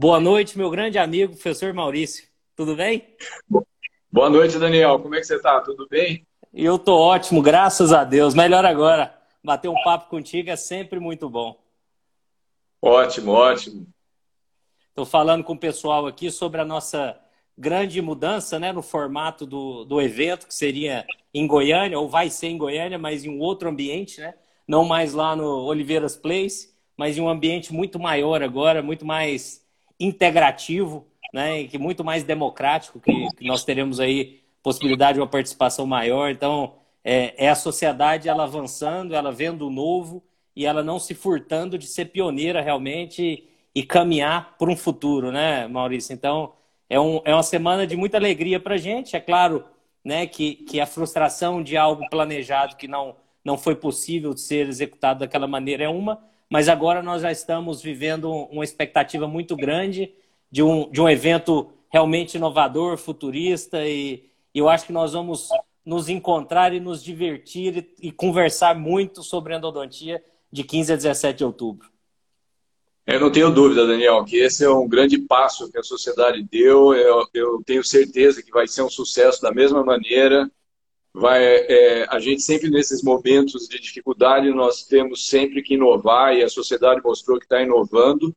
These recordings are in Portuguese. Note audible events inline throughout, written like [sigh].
Boa noite, meu grande amigo, professor Maurício. Tudo bem? Boa noite, Daniel. Como é que você está? Tudo bem? Eu estou ótimo, graças a Deus. Melhor agora. Bater um papo contigo é sempre muito bom. Ótimo, ótimo. Estou falando com o pessoal aqui sobre a nossa grande mudança né, no formato do, do evento, que seria em Goiânia, ou vai ser em Goiânia, mas em um outro ambiente, né? Não mais lá no Oliveiras Place, mas em um ambiente muito maior agora, muito mais integrativo, né? E que muito mais democrático, que, que nós teremos aí possibilidade de uma participação maior. Então, é, é, a sociedade ela avançando, ela vendo o novo e ela não se furtando de ser pioneira realmente e, caminhar para um futuro, né, Maurício? Então, é, um, é uma semana de muita alegria para a gente. É claro né, que, que a frustração de algo planejado que não, não foi possível de ser executado daquela maneira é uma, mas agora nós já estamos vivendo uma expectativa muito grande de um, de um evento realmente inovador, futurista, e eu acho que nós vamos nos encontrar e nos divertir e, e conversar muito sobre endodontia de 15 a 17 de outubro. Eu não tenho dúvida, Daniel, que esse é um grande passo que a sociedade deu. Eu, eu tenho certeza que vai ser um sucesso da mesma maneira. Vai, é, a gente sempre nesses momentos de dificuldade nós temos sempre que inovar e a sociedade mostrou que está inovando.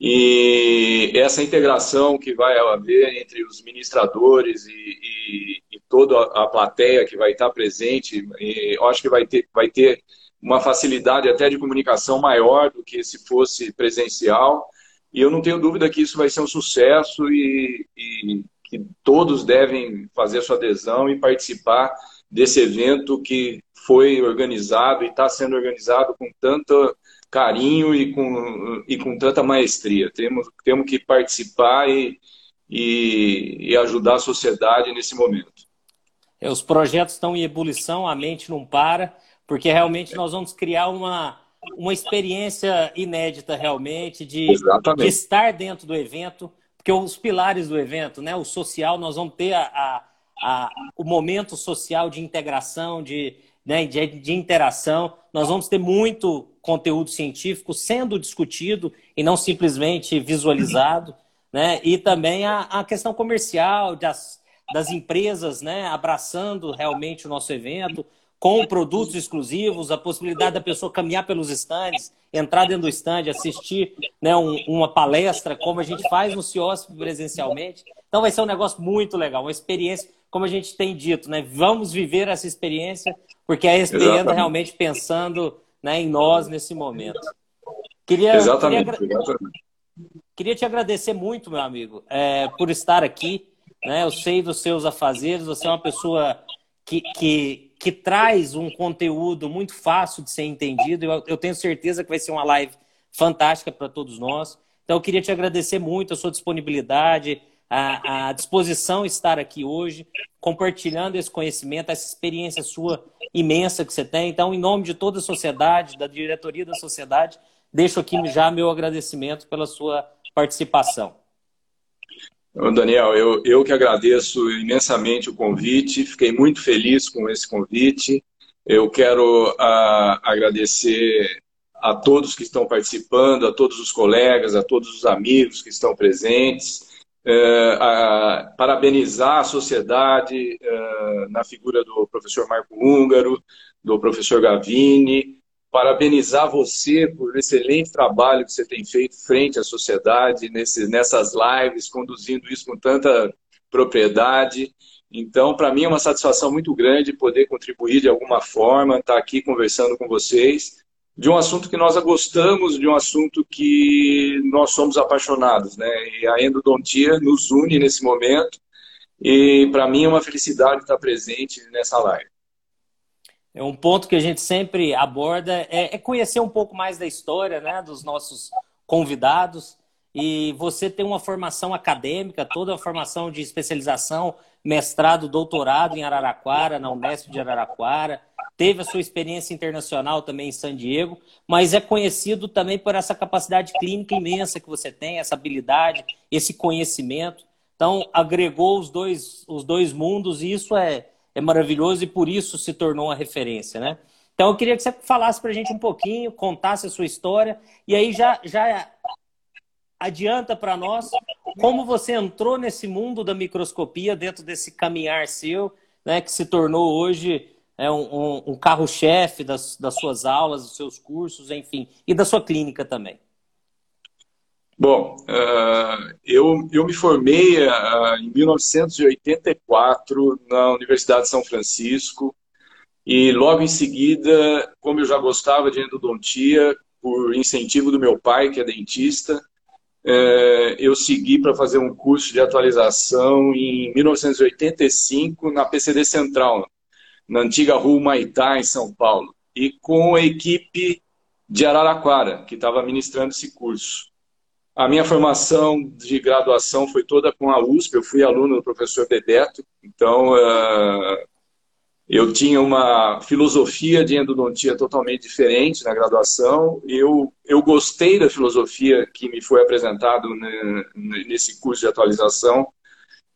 E essa integração que vai haver entre os ministradores e, e, e toda a plateia que vai estar presente, eu acho que vai ter, vai ter uma facilidade até de comunicação maior do que se fosse presencial. E eu não tenho dúvida que isso vai ser um sucesso e, e que todos devem fazer sua adesão e participar desse evento que foi organizado e está sendo organizado com tanto carinho e com, e com tanta maestria. Temos, temos que participar e, e, e ajudar a sociedade nesse momento. É, os projetos estão em ebulição, a mente não para porque realmente nós vamos criar uma, uma experiência inédita realmente de, de estar dentro do evento, porque os pilares do evento, né, o social, nós vamos ter a, a, a o momento social de integração, de, né, de, de interação, nós vamos ter muito conteúdo científico sendo discutido e não simplesmente visualizado, né? E também a, a questão comercial das, das empresas, né, abraçando realmente o nosso evento, com produtos exclusivos, a possibilidade da pessoa caminhar pelos estandes, entrar dentro do stand, assistir né, um, uma palestra, como a gente faz no CIOSP presencialmente. Então vai ser um negócio muito legal, uma experiência, como a gente tem dito, né? Vamos viver essa experiência, porque a ESPN está realmente pensando né, em nós nesse momento. Queria, exatamente, queria, exatamente. queria te agradecer muito, meu amigo, é, por estar aqui. Né? Eu sei dos seus afazeres, você é uma pessoa que, que que traz um conteúdo muito fácil de ser entendido. Eu, eu tenho certeza que vai ser uma live fantástica para todos nós. Então, eu queria te agradecer muito a sua disponibilidade, a, a disposição de estar aqui hoje, compartilhando esse conhecimento, essa experiência sua imensa que você tem. Então, em nome de toda a sociedade, da diretoria da sociedade, deixo aqui já meu agradecimento pela sua participação. Daniel, eu, eu que agradeço imensamente o convite, fiquei muito feliz com esse convite. Eu quero a, ah, agradecer a todos que estão participando, a todos os colegas, a todos os amigos que estão presentes, é, a, parabenizar a sociedade é, na figura do professor Marco Húngaro, do professor Gavini, parabenizar você por excelente trabalho que você tem feito frente à sociedade, nesse, nessas lives, conduzindo isso com tanta propriedade. Então, para mim é uma satisfação muito grande poder contribuir de alguma forma, estar tá aqui conversando com vocês de um assunto que nós gostamos, de um assunto que nós somos apaixonados, né? E a endodontia nos une nesse momento. E para mim é uma felicidade estar presente nessa live. É um ponto que a gente sempre aborda é, é, conhecer um pouco mais da história né, dos nossos convidados. E você tem uma formação acadêmica, toda a formação de especialização, mestrado, doutorado em Araraquara, na Unesp de Araraquara. Teve a sua experiência internacional também em San Diego, mas é conhecido também por essa capacidade clínica imensa que você tem, essa habilidade, esse conhecimento. Então, agregou os dois, os dois mundos e isso é, é maravilhoso e por isso se tornou uma referência, né? Então eu queria que você falasse para a gente um pouquinho, contasse a sua história e aí já, já adianta para nós como você entrou nesse mundo da microscopia dentro desse caminhar seu, né, que se tornou hoje é, um, um, carro-chefe das, das suas aulas, dos seus cursos, enfim, e da sua clínica também. Bom, uh, eu, eu me formei uh, em 1984 na Universidade de São Francisco e logo em seguida, como eu já gostava de endodontia, por incentivo do meu pai, que é dentista, uh, eu segui para fazer um curso de atualização em 1985 na PCD Central, na antiga Rua Maitá, em São Paulo, e com a equipe de Araraquara, que estava ministrando esse curso. A minha formação de graduação foi toda com a USP, eu fui aluno do professor Bebeto, então uh, eu tinha uma filosofia de endodontia totalmente diferente na graduação. Eu, eu gostei da filosofia que me foi apresentado nesse curso de atualização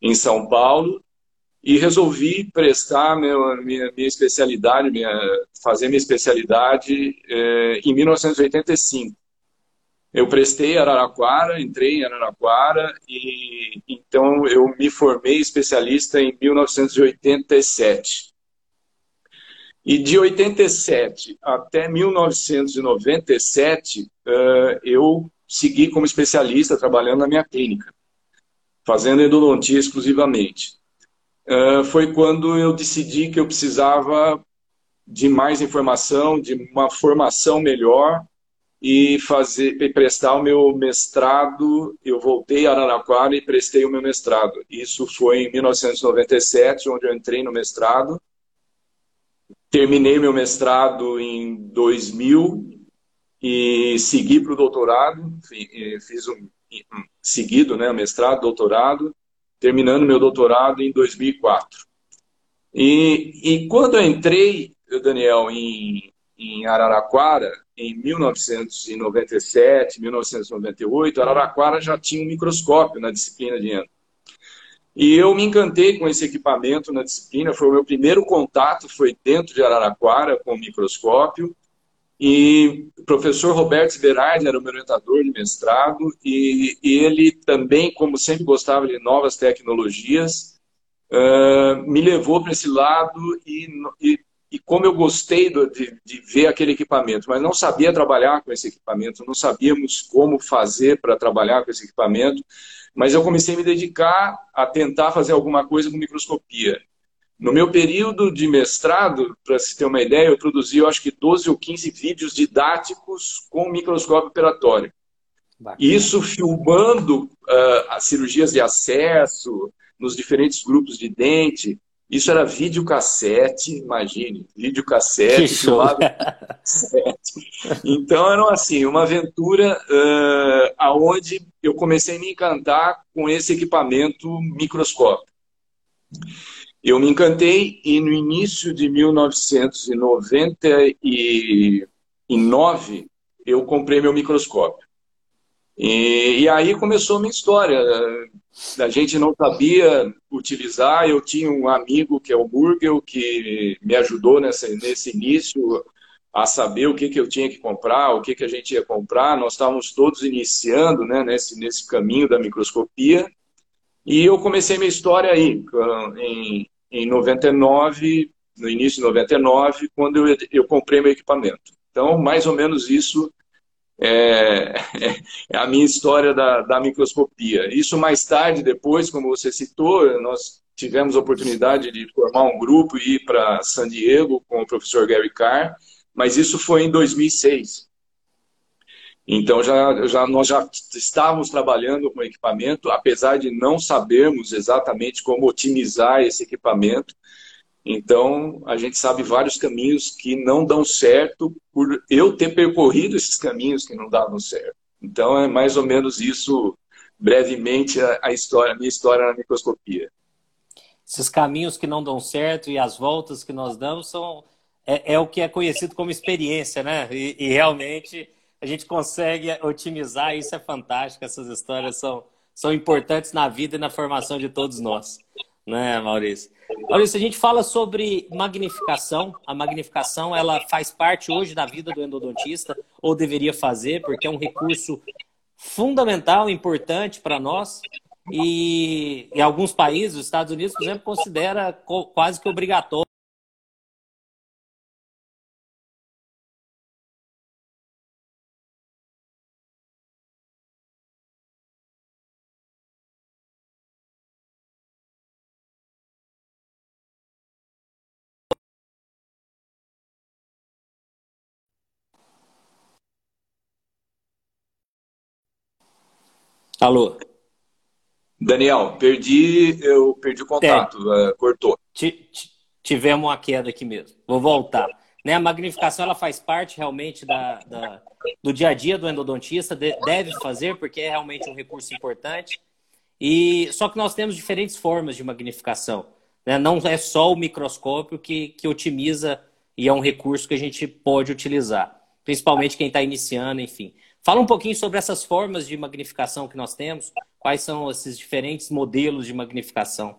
em São Paulo e resolvi prestar meu, minha, minha especialidade, minha, fazer minha especialidade eh, em 1985. Eu prestei Araraquara, entrei em Araraquara e então eu me formei especialista em 1987. E de 87 até 1997, eh, eu segui como especialista trabalhando na minha clínica, fazendo endodontia exclusivamente. Eh, foi quando eu decidi que eu precisava de mais informação, de uma formação melhor e fazer e prestar o meu mestrado. Eu voltei a Araraquara e prestei o meu mestrado. Isso foi em 1997, onde eu entrei no mestrado. Terminei meu mestrado em 2000 e segui para o doutorado. Fiz um seguido, né, mestrado, doutorado, terminando meu doutorado em 2004. E, e quando eu entrei, Daniel, em, em Araraquara, em 1997, 1998, Araraquara já tinha um microscópio na disciplina de endo. E eu me encantei com esse equipamento na disciplina, foi o meu primeiro contato, foi dentro de Araraquara com o microscópio. E o professor Roberto Berardi era o meu orientador de mestrado, e, ele também, como sempre gostava de novas tecnologias, me levou para esse lado e e como eu gostei de, de, ver aquele equipamento, mas não sabia trabalhar com esse equipamento, não sabíamos como fazer para trabalhar com esse equipamento, mas eu comecei a me dedicar a tentar fazer alguma coisa com microscopia. No meu período de mestrado, para se ter uma ideia, eu produzi, eu acho que 12 ou 15 vídeos didáticos com microscópio operatório. Bacana. Isso filmando uh, as cirurgias de acesso nos diferentes grupos de dente, isso era videocassete, imagine, videocassete, filmado Então era assim, uma aventura uh, aonde eu comecei a me encantar com esse equipamento microscópio. Eu me encantei e no início de 1999 eu comprei meu microscópio. E, e, aí começou a minha história. A gente não sabia utilizar. Eu tinha um amigo que é o Burgel, que me ajudou nessa, nesse início a saber o que, que eu tinha que comprar, o que, que a gente ia comprar. Nós estávamos todos iniciando né, nesse, nesse caminho da microscopia. E eu comecei minha história aí, em, em 99, no início de 99, quando eu, eu comprei meu equipamento. Então, mais ou menos isso é, é a minha história da, da microscopia. Isso mais tarde, depois, como você citou, nós tivemos a oportunidade de formar um grupo e ir para San Diego com o professor Gary Carr, mas isso foi em 2006. Então já, já nós já estávamos trabalhando com equipamento, apesar de não sabermos exatamente como otimizar esse equipamento, então, a gente sabe vários caminhos que não dão certo por eu ter percorrido esses caminhos que não davam certo. Então, é mais ou menos isso, brevemente, a, história, a minha história na microscopia. Esses caminhos que não dão certo e as voltas que nós damos são é, é o que é conhecido como experiência, né? E, e realmente a gente consegue otimizar, isso é fantástico. Essas histórias são, são importantes na vida e na formação de todos nós né, Maurício? Maurício, a gente fala sobre magnificação. A magnificação, ela faz parte hoje da vida do endodontista, ou deveria fazer, porque é um recurso fundamental, importante para nós. E em alguns países, os Estados Unidos, por exemplo, considera quase que obrigatório Alô? Daniel, perdi, eu perdi o contato, uh, cortou. Tivemos uma queda aqui mesmo. Vou voltar. Né, a magnificação ela faz parte realmente da, da, do dia a dia do endodontista, de, deve fazer, porque é realmente um recurso importante. E Só que nós temos diferentes formas de magnificação. Né? Não é só o microscópio que, que otimiza e é um recurso que a gente pode utilizar, principalmente quem está iniciando, enfim. Fala um pouquinho sobre essas formas de magnificação que nós temos, quais são esses diferentes modelos de magnificação.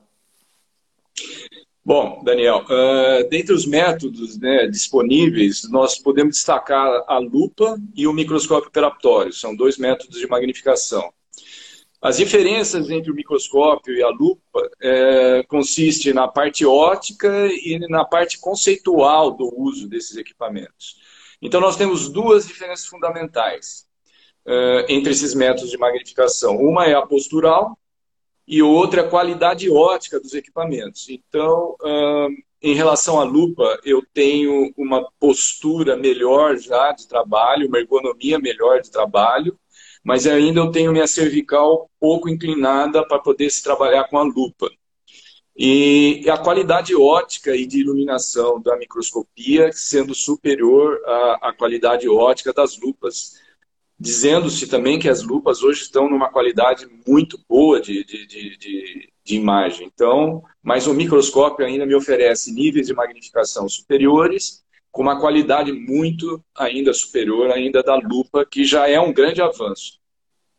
Bom, Daniel, uh, dentre os métodos né, disponíveis, nós podemos destacar a lupa e o microscópio operatório. São dois métodos de magnificação. As diferenças entre o microscópio e a lupa é, consiste na parte ótica e na parte conceitual do uso desses equipamentos. Então, nós temos duas diferenças fundamentais uh, entre esses métodos de magnificação. Uma é a postural e outra é a qualidade ótica dos equipamentos. Então, uh, em relação à lupa, eu tenho uma postura melhor já de trabalho, uma ergonomia melhor de trabalho, mas ainda eu tenho minha cervical pouco inclinada para poder se trabalhar com a lupa. E a qualidade ótica e de iluminação da microscopia sendo superior à, à qualidade ótica das lupas dizendo-se também que as lupas hoje estão numa qualidade muito boa de, de, de, de, imagem. Então, mas o microscópio ainda me oferece níveis de magnificação superiores, com uma qualidade muito ainda superior ainda da lupa, que já é um grande avanço.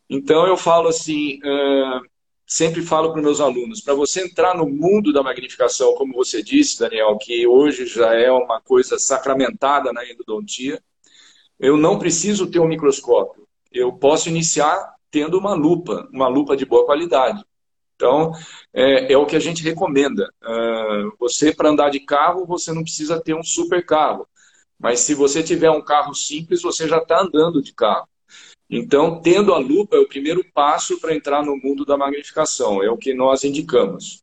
Então, eu falo assim, uh, sempre falo para meus alunos, para você entrar no mundo da magnificação, como você disse, Daniel, que hoje já é uma coisa sacramentada na endodontia, eu não preciso ter um microscópio. Eu posso iniciar tendo uma lupa, uma lupa de boa qualidade. Então, é, é o que a gente recomenda. Uh, você, para andar de carro, você não precisa ter um super carro. Mas se você tiver um carro simples, você já está andando de carro. Então, tendo a lupa é o primeiro passo para entrar no mundo da magnificação. É o que nós indicamos.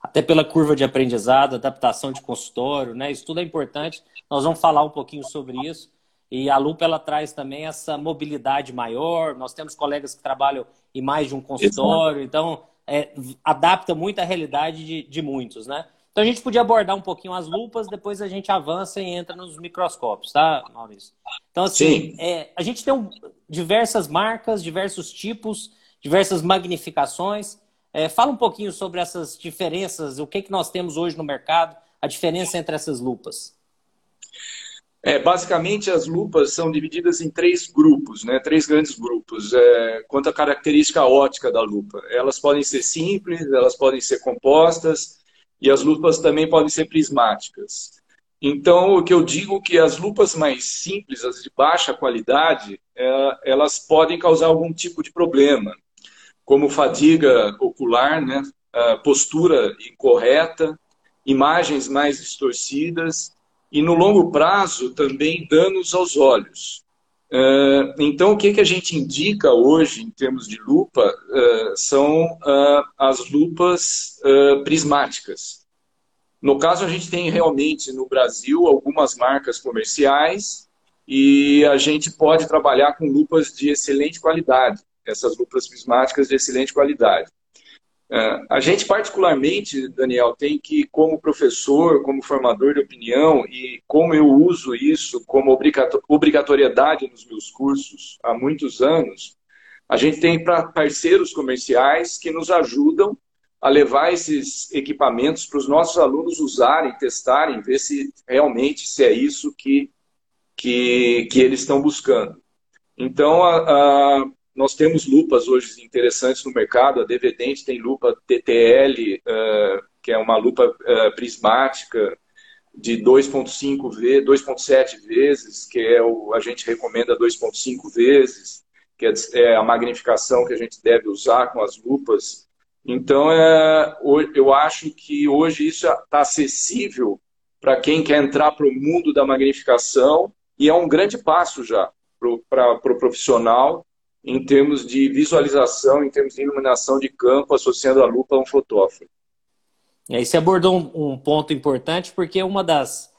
Até pela curva de aprendizado, adaptação de consultório, né? Isso tudo é importante. Nós vamos falar um pouquinho sobre isso. E a Lupa ela traz também essa mobilidade maior. Nós temos colegas que trabalham em mais de um consultório, Exato. então é, adapta muito a realidade de, de, muitos, né? Então a gente podia abordar um pouquinho as lupas, depois a gente avança e entra nos microscópios, tá, Maurício? Então, assim, é, a gente tem um, diversas marcas, diversos tipos, diversas magnificações. É, fala um pouquinho sobre essas diferenças, o que, que nós temos hoje no mercado, a diferença entre essas lupas. É, basicamente, as lupas são divididas em três grupos, né? três grandes grupos, é, quanto à característica ótica da lupa. Elas podem ser simples, elas podem ser compostas, e as lupas também podem ser prismáticas. Então, o que eu digo é que as lupas mais simples, as de baixa qualidade, é, elas podem causar algum tipo de problema, como fadiga ocular, né? postura incorreta, imagens mais distorcidas, e no longo prazo também danos aos olhos. Uh, então, o que, a gente indica hoje em termos de lupa uh, são uh, as lupas prismáticas. No caso, a gente tem realmente no Brasil algumas marcas comerciais e a gente pode trabalhar com lupas de excelente qualidade, essas lupas prismáticas de excelente qualidade. É, a gente, particularmente, Daniel, tem que, como professor, como formador de opinião, e como eu uso isso como obrigatoriedade nos meus cursos há muitos anos, a gente tem parceiros comerciais que nos ajudam a levar esses equipamentos para os nossos alunos usarem, testarem, ver se realmente se é isso que, que, que eles estão buscando. Então, a, a nós temos lupas hoje interessantes no mercado. A Devedente tem lupa TTL, uh, que é uma lupa uh, prismática de 2.5 vezes, 2.7 vezes, que é o a gente recomenda 2.5 vezes. que é, é a magnificação que a gente deve usar com as lupas. Então, é, eu acho que hoje isso está acessível para quem quer entrar para o mundo da magnificação e é um grande passo já para o pro profissional em termos de visualização, em termos de iluminação de campo, associando a lupa a um fotógrafo. E aí você abordou um, um ponto importante, porque uma das,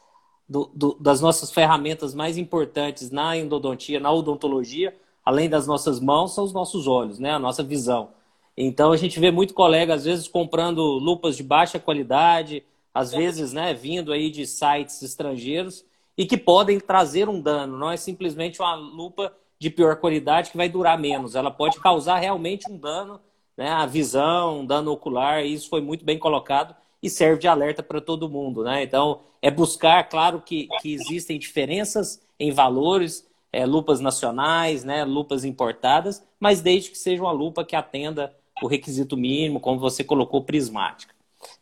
do, do, das nossas ferramentas mais importantes na endodontia, na odontologia, além das nossas mãos, são os nossos olhos, né? a nossa visão. Então a gente vê muito colega, às vezes, comprando lupas de baixa qualidade, às vezes né, vindo aí de sites estrangeiros e que podem trazer um dano. Não é simplesmente uma lupa de pior qualidade que vai durar menos. Ela pode causar realmente um dano né, à visão, um dano ocular. E isso foi muito bem colocado e serve de alerta para todo mundo. Né? Então, é buscar, claro que, que existem diferenças em valores, é, lupas nacionais, né, lupas importadas, mas desde que seja uma lupa que atenda o requisito mínimo, como você colocou, prismática.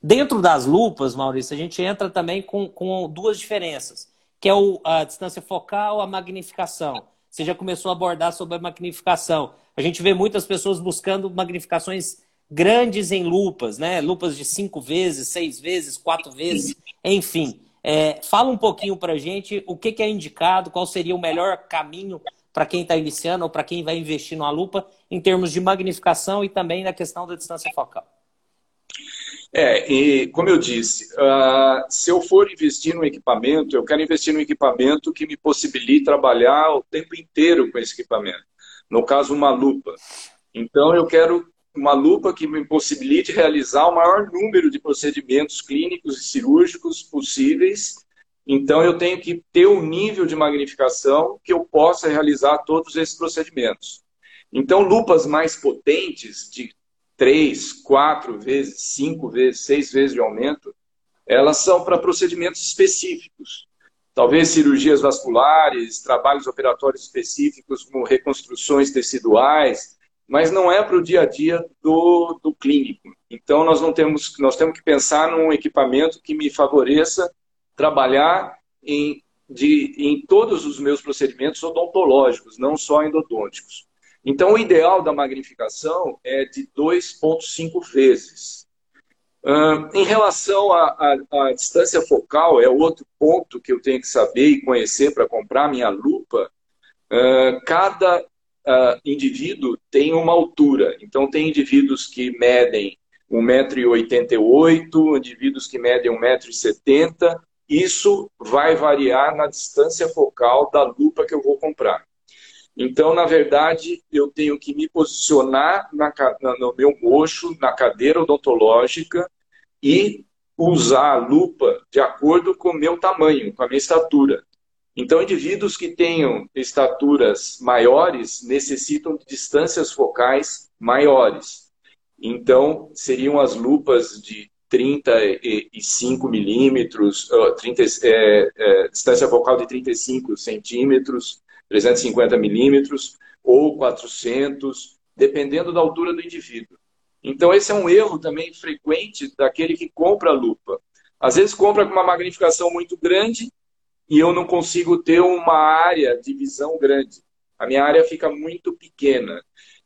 Dentro das lupas, Maurício, a gente entra também com, com duas diferenças, que é o, a distância focal, a magnificação. Você já começou a abordar sobre a magnificação. A gente vê muitas pessoas buscando magnificações grandes em lupas, né? Lupas de cinco vezes, seis vezes, quatro vezes, enfim. É, fala um pouquinho para gente o que, que, é indicado, qual seria o melhor caminho para quem está iniciando ou para quem vai investir numa lupa em termos de magnificação e também na questão da distância focal. É, e como eu disse, uh, se eu for investir no equipamento, eu quero investir no equipamento que me possibilite trabalhar o tempo inteiro com esse equipamento. No caso, uma lupa. Então, eu quero uma lupa que me possibilite realizar o maior número de procedimentos clínicos e cirúrgicos possíveis. Então, eu tenho que ter um nível de magnificação que eu possa realizar todos esses procedimentos. Então, lupas mais potentes, de três, quatro vezes, cinco vezes, seis vezes de aumento, elas são para procedimentos específicos. Talvez cirurgias vasculares, trabalhos operatórios específicos, como reconstruções teciduais, mas não é para o dia a dia do, do clínico. Então, nós, não temos, nós temos que pensar num equipamento que me favoreça trabalhar em, de, em todos os meus procedimentos odontológicos, não só endodônticos. Então, o ideal da magnificação é de 2,5 vezes. Uh, em relação à distância focal, é outro ponto que eu tenho que saber e conhecer para comprar minha lupa. Uh, cada uh, indivíduo tem uma altura. Então, tem indivíduos que medem 1,88m, indivíduos que medem 1,70m. Isso vai variar na distância focal da lupa que eu vou comprar. Então, na verdade, eu tenho que me posicionar na, no meu mocho, na cadeira odontológica e usar a lupa de acordo com o meu tamanho, com a minha estatura. Então, indivíduos que tenham estaturas maiores necessitam de distâncias focais maiores. Então, seriam as lupas de 35 milímetros, 30, é, é, distância focal de 35 centímetros, 350 milímetros ou 400, dependendo da altura do indivíduo. Então, esse é um erro também frequente daquele que compra a lupa. Às vezes compra com uma magnificação muito grande e eu não consigo ter uma área de visão grande. A minha área fica muito pequena.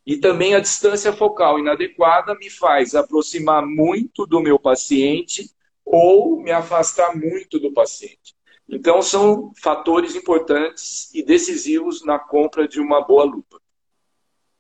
E também a distância focal inadequada me faz aproximar muito do meu paciente ou me afastar muito do paciente. Então, são fatores importantes e decisivos na compra de uma boa lupa.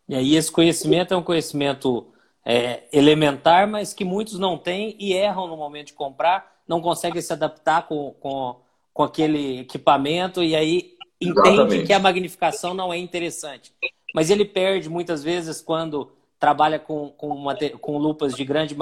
E aí, esse conhecimento é um conhecimento é, elementar, mas que muitos não têm e erram no momento de comprar, não conseguem se adaptar com, com, com aquele equipamento e aí entende Exatamente. que a magnificação não é interessante. Mas ele perde muitas vezes quando trabalha com, com, uma, com lupas de grande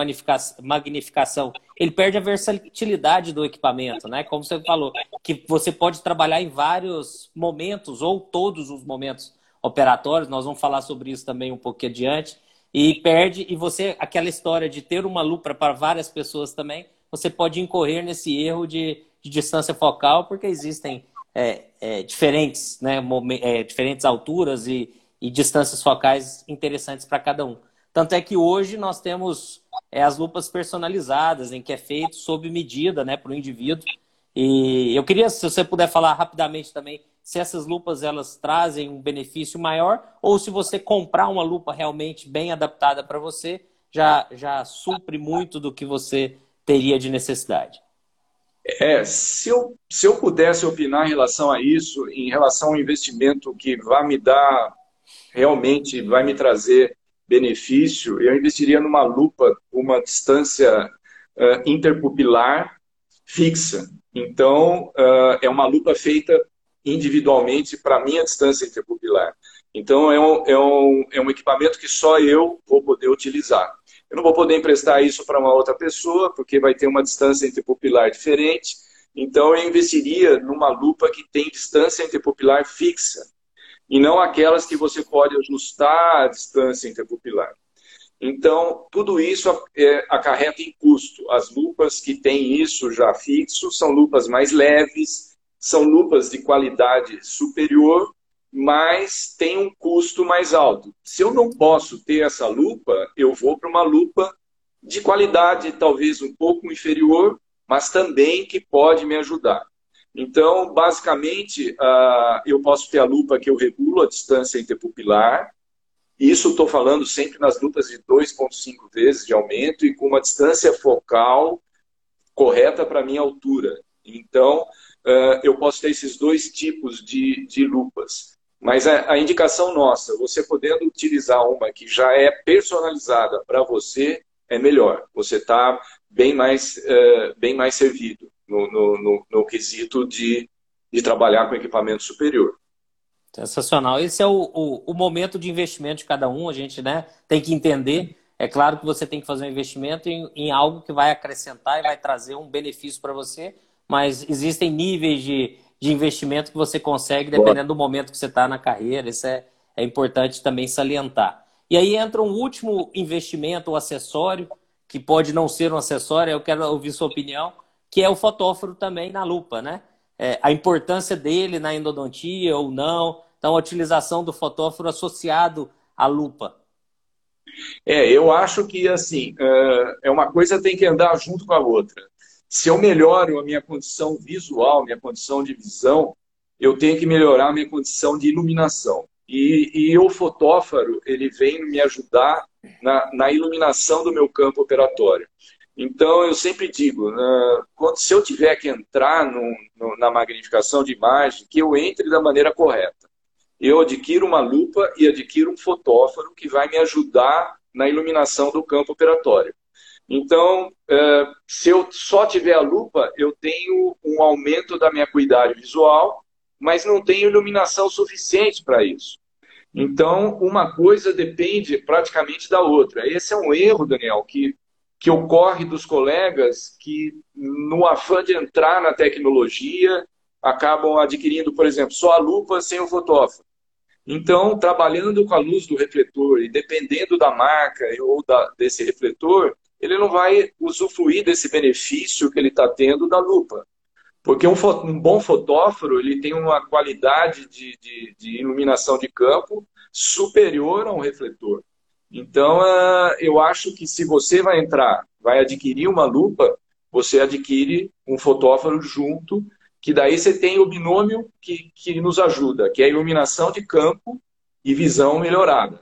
magnificação, ele perde a versatilidade do equipamento, né? Como você falou, que você pode trabalhar em vários momentos ou todos os momentos operatórios. Nós vamos falar sobre isso também um pouco adiante. E perde, e você, aquela história de ter uma lupa para várias pessoas também, você pode incorrer nesse erro de, de distância focal, porque existem é, é, diferentes, né, é, diferentes alturas e, e distâncias focais interessantes para cada um. Tanto é que hoje nós temos é, as lupas personalizadas, em que é feito sob medida né, para o indivíduo. E eu queria, se você puder falar rapidamente também, se essas lupas elas trazem um benefício maior ou se você comprar uma lupa realmente bem adaptada para você, já, já supre muito do que você teria de necessidade. É, se eu, se eu pudesse opinar em relação a isso, em relação ao investimento que vai me dar, realmente vai me trazer benefício, eu investiria numa lupa, uma distância uh, interpupilar fixa. Então, uh, é uma lupa feita individualmente para minha distância interpupilar. Então, é um, é, um, é um equipamento que só eu vou poder utilizar. Eu não vou poder emprestar isso para uma outra pessoa, porque vai ter uma distância interpupilar diferente. Então, eu investiria numa lupa que tem distância interpupilar fixa, e não aquelas que você pode ajustar a distância interpupilar. Então, tudo isso é, acarreta em custo. As lupas que têm isso já fixo são lupas mais leves, são lupas de qualidade superior, mas tem um custo mais alto. Se eu não posso ter essa lupa, eu vou para uma lupa de qualidade talvez um pouco inferior, mas também que pode me ajudar. Então, basicamente, uh, eu posso ter a lupa que eu regulo a distância interpupilar. Isso estou falando sempre nas lupas de 2,5 vezes de aumento e com uma distância focal correta para a minha altura. Então, uh, eu posso ter esses dois tipos de, de lupas. Mas a, a, indicação nossa, você podendo utilizar uma que já é personalizada para você, é melhor. Você está bem, mais, uh, bem mais servido no, no, no, no quesito de, de trabalhar com equipamento superior. Sensacional. Esse é o, o, o, momento de investimento de cada um. A gente né, tem que entender. É claro que você tem que fazer um investimento em, em algo que vai acrescentar e vai trazer um benefício para você, mas existem níveis de, de investimento que você consegue dependendo do momento que você está na carreira. Isso é, é importante também salientar. E aí entra um último investimento, o acessório, que pode não ser um acessório, eu quero ouvir sua opinião, que é o fotóforo também na lupa, né? É, a importância dele na endodontia ou não, então a utilização do fotóforo associado à lupa. É, eu acho que assim, é, é uma coisa tem que andar junto com a outra. Se eu melhoro a minha condição visual, minha condição de visão, eu tenho que melhorar a minha condição de iluminação. E, e o fotóforo, ele vem me ajudar na, na iluminação do meu campo operatório. Então, eu sempre digo, né, quando, se eu tiver que entrar no, no, na magnificação de imagem, que eu entre da maneira correta. Eu adquiro uma lupa e adquiro um fotóforo que vai me ajudar na iluminação do campo operatório. Então, é, se eu só tiver a lupa, eu tenho um aumento da minha acuidade visual, mas não tenho iluminação suficiente para isso. Então, uma coisa depende praticamente da outra. Esse é um erro, Daniel, que, que ocorre dos colegas que, no afã de entrar na tecnologia, acabam adquirindo, por exemplo, só a lupa sem o fotógrafo. Então, trabalhando com a luz do refletor e dependendo da marca ou da, desse refletor, ele não vai usufruir desse benefício que ele está tendo da lupa. Porque um, um, bom fotóforo ele tem uma qualidade de, de, de, iluminação de campo superior a um refletor. Então, uh, eu acho que se você vai entrar, vai adquirir uma lupa, você adquire um fotóforo junto, que daí você tem o binômio que, que nos ajuda, que é a iluminação de campo e visão melhorada.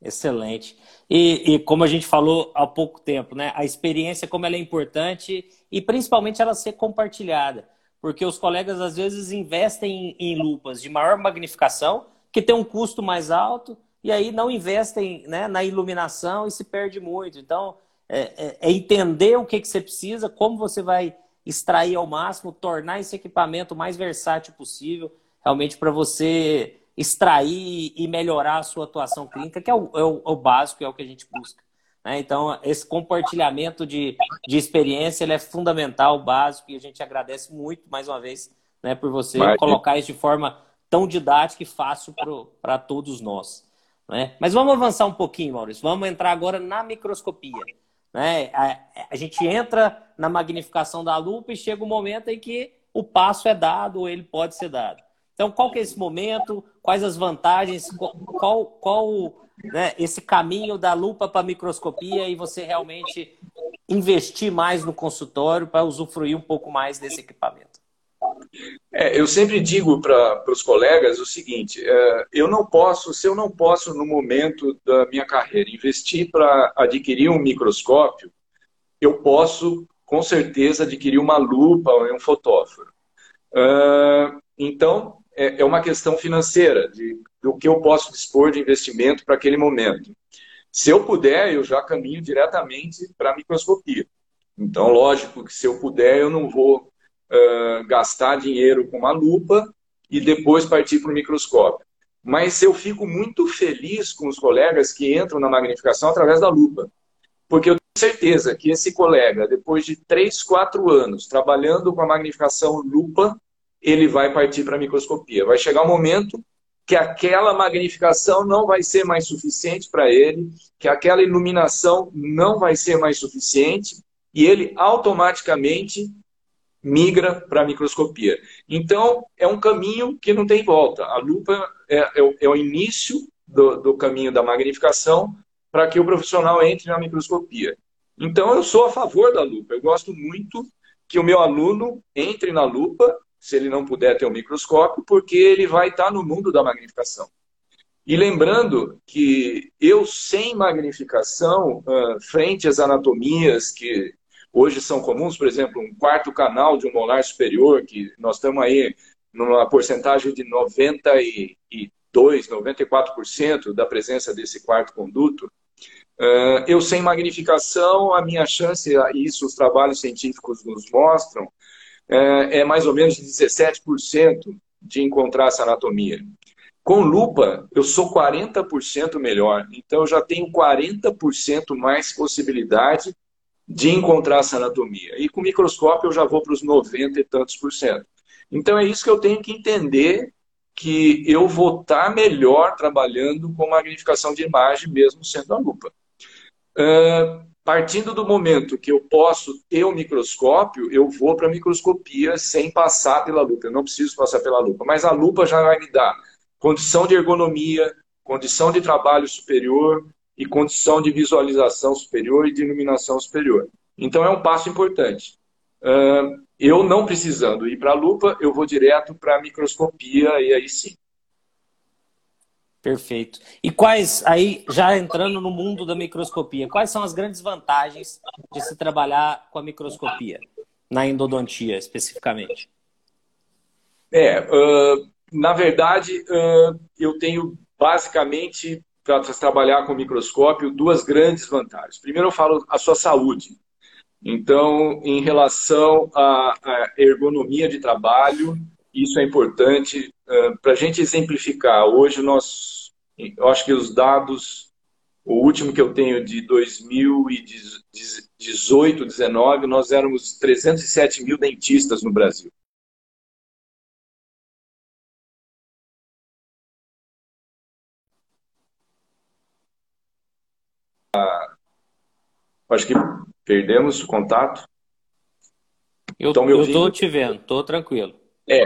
Excelente. E, e, como a gente falou há pouco tempo, né? A experiência, como ela é importante e principalmente ela ser compartilhada. Porque os colegas às vezes investem em, em lupas de maior magnificação, que tem um custo mais alto, e aí não investem né, na iluminação e se perde muito. Então, é, é, é entender o que, que você precisa, como você vai extrair ao máximo, tornar esse equipamento o mais versátil possível, realmente para você extrair e melhorar a sua atuação clínica, que é o, é o, é o básico, é o que a gente busca. Né? Então, esse compartilhamento de, de experiência ele é fundamental, básico, e a gente agradece muito, mais uma vez, né, por você Mas... colocar isso de forma tão didática e fácil para todos nós. Né? Mas vamos avançar um pouquinho, Maurício. Vamos entrar agora na microscopia. Né? A, a gente entra na magnificação da lupa e chega um momento em que o passo é dado ou ele pode ser dado. Então, qual que é esse momento? Quais as vantagens? Qual, qual né, esse caminho da lupa para a microscopia e você realmente investir mais no consultório para usufruir um pouco mais desse equipamento? É, eu sempre digo para os colegas o seguinte: é, eu não posso, se eu não posso, no momento da minha carreira, investir para adquirir um microscópio, eu posso, com certeza, adquirir uma lupa ou um fotóforo. Uh, então, é, é, uma questão financeira, de, do que eu posso dispor de investimento para aquele momento. Se eu puder, eu já caminho diretamente para a microscopia. Então, lógico que se eu puder, eu não vou uh, gastar dinheiro com uma lupa e depois partir para o microscópio. Mas eu fico muito feliz com os colegas que entram na magnificação através da lupa. Porque eu tenho certeza que esse colega, depois de 3, 4 anos trabalhando com a magnificação lupa, ele vai partir para a microscopia. Vai chegar um momento que aquela magnificação não vai ser mais suficiente para ele, que aquela iluminação não vai ser mais suficiente, e ele automaticamente migra para a microscopia. Então, é um caminho que não tem volta. A lupa é, é, é o início do, do, caminho da magnificação para que o profissional entre na microscopia. Então, eu sou a favor da lupa. Eu gosto muito que o meu aluno entre na lupa, se ele não puder ter o um microscópio, porque ele vai estar no mundo da magnificação. E lembrando que eu, sem magnificação, frente às anatomias que Hoje são comuns, por exemplo, um quarto canal de um molar superior, que nós estamos aí numa porcentagem de 92, 94% da presença desse quarto conduto. Eh, eu, sem magnificação, a minha chance, isso os trabalhos científicos nos mostram, eh, é mais ou menos de 17% de encontrar essa anatomia. Com lupa, eu sou 40% melhor. Então, eu já tenho 40% mais possibilidade de encontrar essa anatomia. E com microscópio eu já vou para os 90 e tantos por cento. Então é isso que eu tenho que entender que eu vou estar tá melhor trabalhando com magnificação de imagem, mesmo sendo a lupa. Uh, partindo do momento que eu posso ter o um microscópio, eu vou para a microscopia sem passar pela lupa. Eu não preciso passar pela lupa, mas a lupa já vai me dar condição de ergonomia, condição de trabalho superior, e condição de visualização superior e de iluminação superior. Então é um passo importante. eu não precisando ir para a lupa, eu vou direto para a microscopia e aí sim. Perfeito. E quais, aí já entrando no mundo da microscopia, quais são as grandes vantagens de se trabalhar com a microscopia, na endodontia especificamente? É, uh, na verdade, uh, eu tenho basicamente para trabalhar com microscópio duas grandes vantagens. Primeiro, eu falo a sua saúde. Então, em relação à, ergonomia de trabalho, isso é importante. Para a gente exemplificar, hoje nós, eu acho que os dados, o último que eu tenho de 2018, 19, nós éramos 307 mil dentistas no Brasil. Acho que perdemos o contato. Eu estou te vendo, estou tranquilo. É,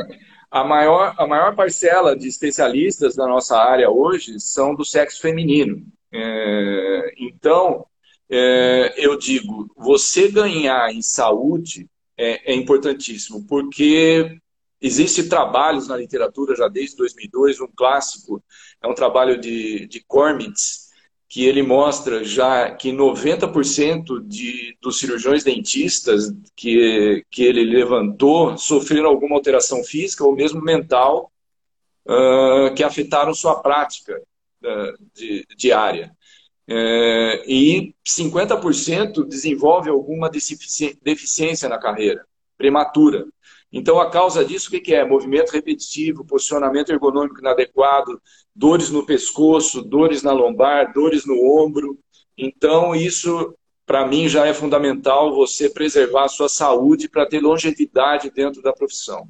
a maior, a maior parcela de especialistas da nossa área hoje são do sexo feminino. É, então, é, eu digo, você ganhar em saúde é, é importantíssimo, porque Existem trabalhos na literatura já desde 2002, um clássico, é um trabalho de, de Cormitz, que ele mostra já que 90% de, dos cirurgiões dentistas que, que ele levantou sofreram alguma alteração física ou mesmo mental uh, que afetaram sua prática uh, de, diária. Uh, e 50% desenvolve alguma deficiência na carreira, prematura. Então, a causa disso, o que é? Movimento repetitivo, posicionamento ergonômico inadequado, dores no pescoço, dores na lombar, dores no ombro. Então, isso, para mim, já é fundamental você preservar a sua saúde para ter longevidade dentro da profissão.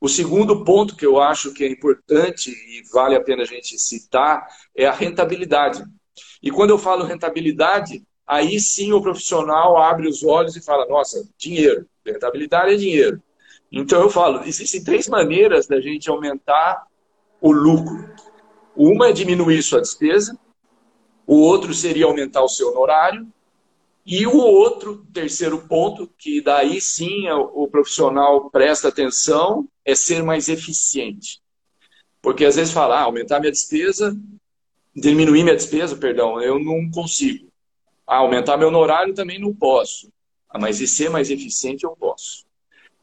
O segundo ponto que eu acho que é importante e vale a pena a gente citar é a rentabilidade. E quando eu falo rentabilidade, aí sim o profissional abre os olhos e fala: nossa, dinheiro. Rentabilidade é dinheiro. Então eu falo, existem três maneiras da gente aumentar o lucro. Uma é diminuir sua despesa, o outro seria aumentar o seu honorário, E o outro, terceiro ponto, que daí sim o profissional presta atenção, é ser mais eficiente. Porque às vezes fala, ah, aumentar minha despesa, diminuir minha despesa, perdão, eu não consigo. Ah, aumentar meu horário também não posso. Ah, mas e ser mais eficiente eu posso.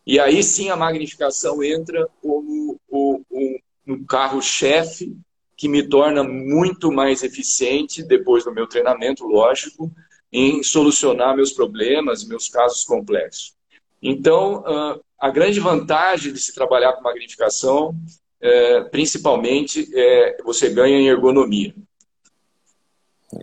E aí sim a magnificação entra como o, o, um carro-chefe que me torna muito mais eficiente depois do meu treinamento, lógico, em solucionar meus problemas, meus casos complexos. Então, ah, a grande vantagem de se trabalhar com magnificação, é, principalmente, é você ganha em ergonomia.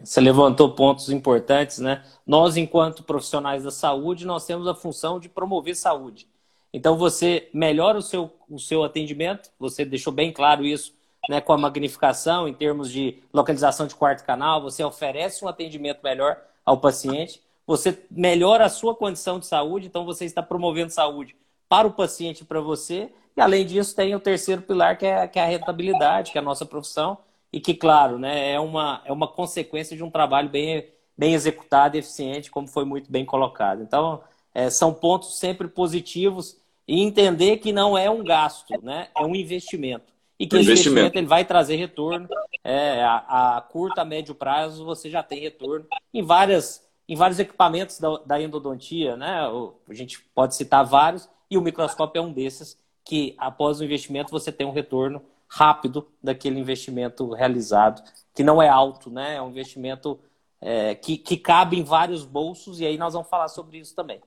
Você levantou pontos importantes, né? Nós, enquanto profissionais da saúde, nós temos a função de promover saúde. Então você melhora o seu, o seu atendimento, você deixou bem claro isso né, com a magnificação em termos de localização de quarto canal, você oferece um atendimento melhor ao paciente, você melhora a sua condição de saúde, então você está promovendo saúde para o paciente e para você. E além disso, tem o terceiro pilar, que é, que é a rentabilidade, que é a nossa profissão, e que, claro, né, é, uma, é uma consequência de um trabalho bem, bem executado eficiente, como foi muito bem colocado. Então, é, são pontos sempre positivos e entender que não é um gasto, né? É um investimento. E que esse investimento ele vai trazer retorno. É, a, a curto, a médio prazo, você já tem retorno em várias em vários equipamentos da, da, endodontia, né? A gente pode citar vários, e o microscópio é um desses que, após o investimento, você tem um retorno rápido daquele investimento realizado, que não é alto, né? É um investimento é, que, que cabe em vários bolsos, e aí nós vamos falar sobre isso também.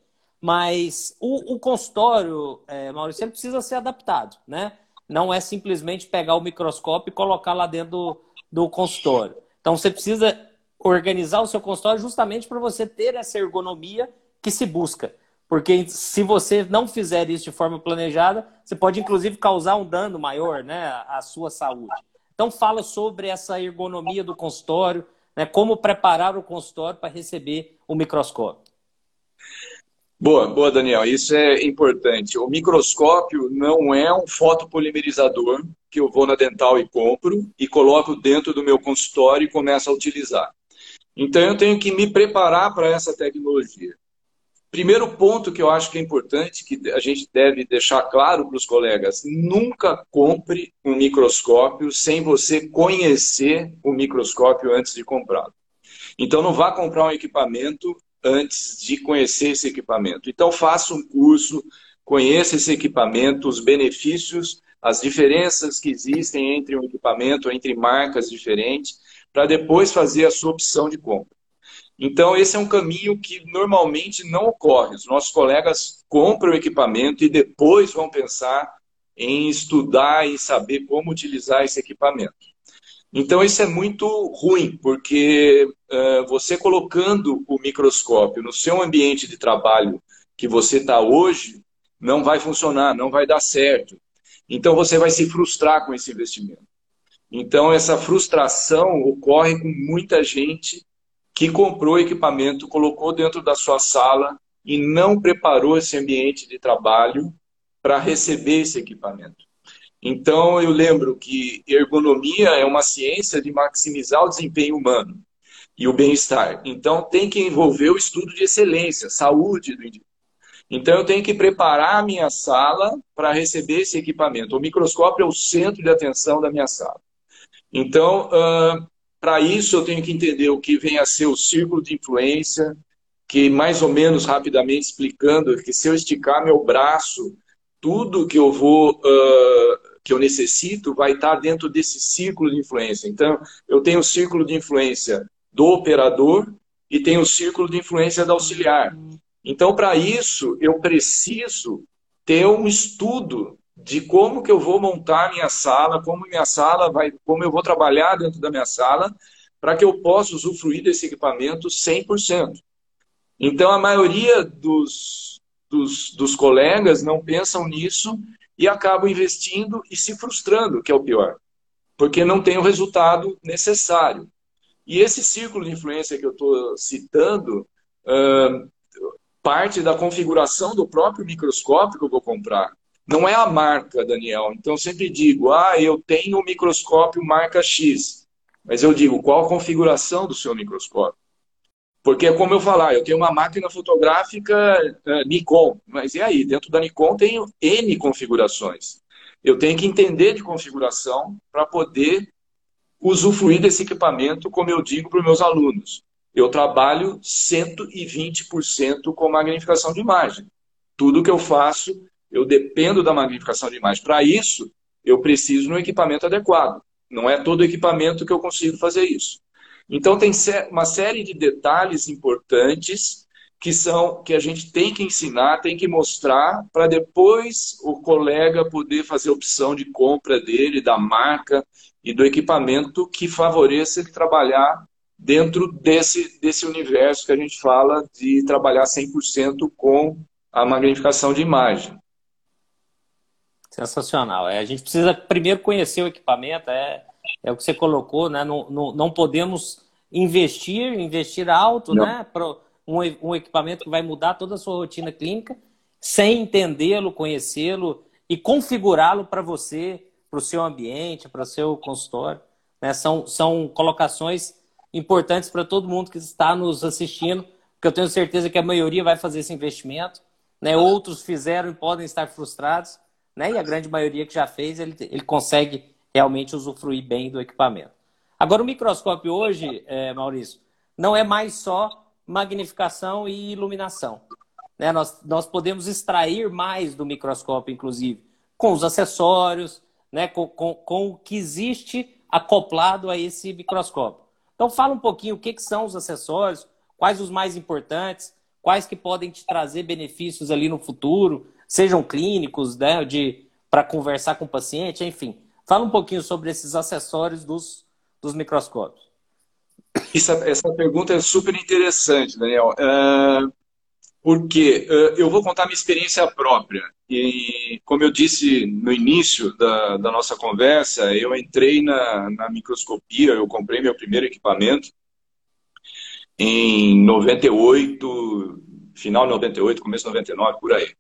Mas o, o consultório, é, Maurício, ele precisa ser adaptado, né? Não é simplesmente pegar o microscópio e colocar lá dentro do, do consultório. Então você precisa organizar o seu consultório justamente para você ter essa ergonomia que se busca. Porque se você não fizer isso de forma planejada, você pode inclusive causar um dano maior né, à sua saúde. Então fala sobre essa ergonomia do consultório, né, como preparar o consultório para receber o microscópio. Boa, boa, Daniel. Isso é importante. O microscópio não é um fotopolimerizador que eu vou na dental e compro e coloco dentro do meu consultório e começo a utilizar. Então eu tenho que me preparar para essa tecnologia. Primeiro ponto que eu acho que é importante, que a gente deve deixar claro para os colegas: nunca compre um microscópio sem você conhecer o microscópio antes de comprá-lo. Então não vá comprar um equipamento antes de conhecer esse equipamento. Então, faça um curso, conheça esse equipamento, os benefícios, as diferenças que existem entre um equipamento, entre marcas diferentes, para depois fazer a sua opção de compra. Então, esse é um caminho que normalmente não ocorre. Os nossos colegas compram o equipamento e depois vão pensar em estudar e saber como utilizar esse equipamento. Então, isso é muito ruim, porque uh, você colocando o microscópio no seu ambiente de trabalho que você está hoje, não vai funcionar, não vai dar certo. Então, você vai se frustrar com esse investimento. Então, essa frustração ocorre com muita gente que comprou equipamento, colocou dentro da sua sala e não preparou esse ambiente de trabalho para receber esse equipamento. Então, eu lembro que ergonomia é uma ciência de maximizar o desempenho humano e o bem-estar. Então, tem que envolver o estudo de excelência, saúde do indivíduo. Então, eu tenho que preparar a minha sala para receber esse equipamento. O microscópio é o centro de atenção da minha sala. Então, uh, para isso, eu tenho que entender o que vem a ser o círculo de influência, que mais ou menos rapidamente explicando que se eu esticar meu braço, tudo que eu vou uh, que eu necessito vai estar dentro desse círculo de influência. Então, eu tenho o círculo de influência do operador e tenho o círculo de influência do auxiliar. Então, para isso, eu preciso ter um estudo de como que eu vou montar minha sala, como minha sala vai, como eu vou trabalhar dentro da minha sala, para que eu possa usufruir desse equipamento 100%. Então, a maioria dos, dos, dos colegas não pensam nisso e acabam investindo e se frustrando, que é o pior, porque não tem o resultado necessário. E esse círculo de influência que eu estou citando uh, parte da configuração do próprio microscópio que eu vou comprar. Não é a marca, Daniel. Então, eu sempre digo, ah, eu tenho um microscópio marca X. Mas eu digo, qual a configuração do seu microscópio? Porque, como eu falar, eu tenho uma máquina fotográfica uh, Nikon, mas e aí? Dentro da Nikon tenho N configurações. Eu tenho que entender de configuração para poder usufruir desse equipamento, como eu digo para os meus alunos. Eu trabalho 120% com magnificação de imagem. Tudo que eu faço, eu dependo da magnificação de imagem. Para isso, eu preciso de um equipamento adequado. Não é todo equipamento que eu consigo fazer isso. Então tem uma série de detalhes importantes que são que a gente tem que ensinar, tem que mostrar para depois o colega poder fazer opção de compra dele, da marca e do equipamento que favoreça ele trabalhar dentro desse, desse universo que a gente fala de trabalhar 100% com a magnificação de imagem. Sensacional. É, a gente precisa primeiro conhecer o equipamento, é, é o que você colocou, né? Não, não, não podemos investir, investir alto, não. né? Para um, um equipamento que vai mudar toda a sua rotina clínica, sem entendê-lo, conhecê-lo e configurá-lo para você, para o seu ambiente, para o seu consultório. Né? São, são colocações importantes para todo mundo que está nos assistindo, porque eu tenho certeza que a maioria vai fazer esse investimento. Né? Outros fizeram e podem estar frustrados, né? e a grande maioria que já fez, ele, ele consegue realmente usufruir bem do equipamento. Agora, o microscópio hoje, é, Maurício, não é mais só magnificação e iluminação. Né? Nós, nós podemos extrair mais do microscópio, inclusive, com os acessórios, né? com, com, com o que existe acoplado a esse microscópio. Então, fala um pouquinho o que, que são os acessórios, quais os mais importantes, quais que podem te trazer benefícios ali no futuro, sejam clínicos, né, de para conversar com o paciente, enfim. Fala um pouquinho sobre esses acessórios dos, dos microscópios. Essa, essa pergunta é super interessante, Daniel. Uh, porque uh, eu vou contar minha experiência própria. E, como eu disse no início da, da nossa conversa, eu entrei na, na microscopia, eu comprei meu primeiro equipamento em 98, final de 98, começo de 99, por aí.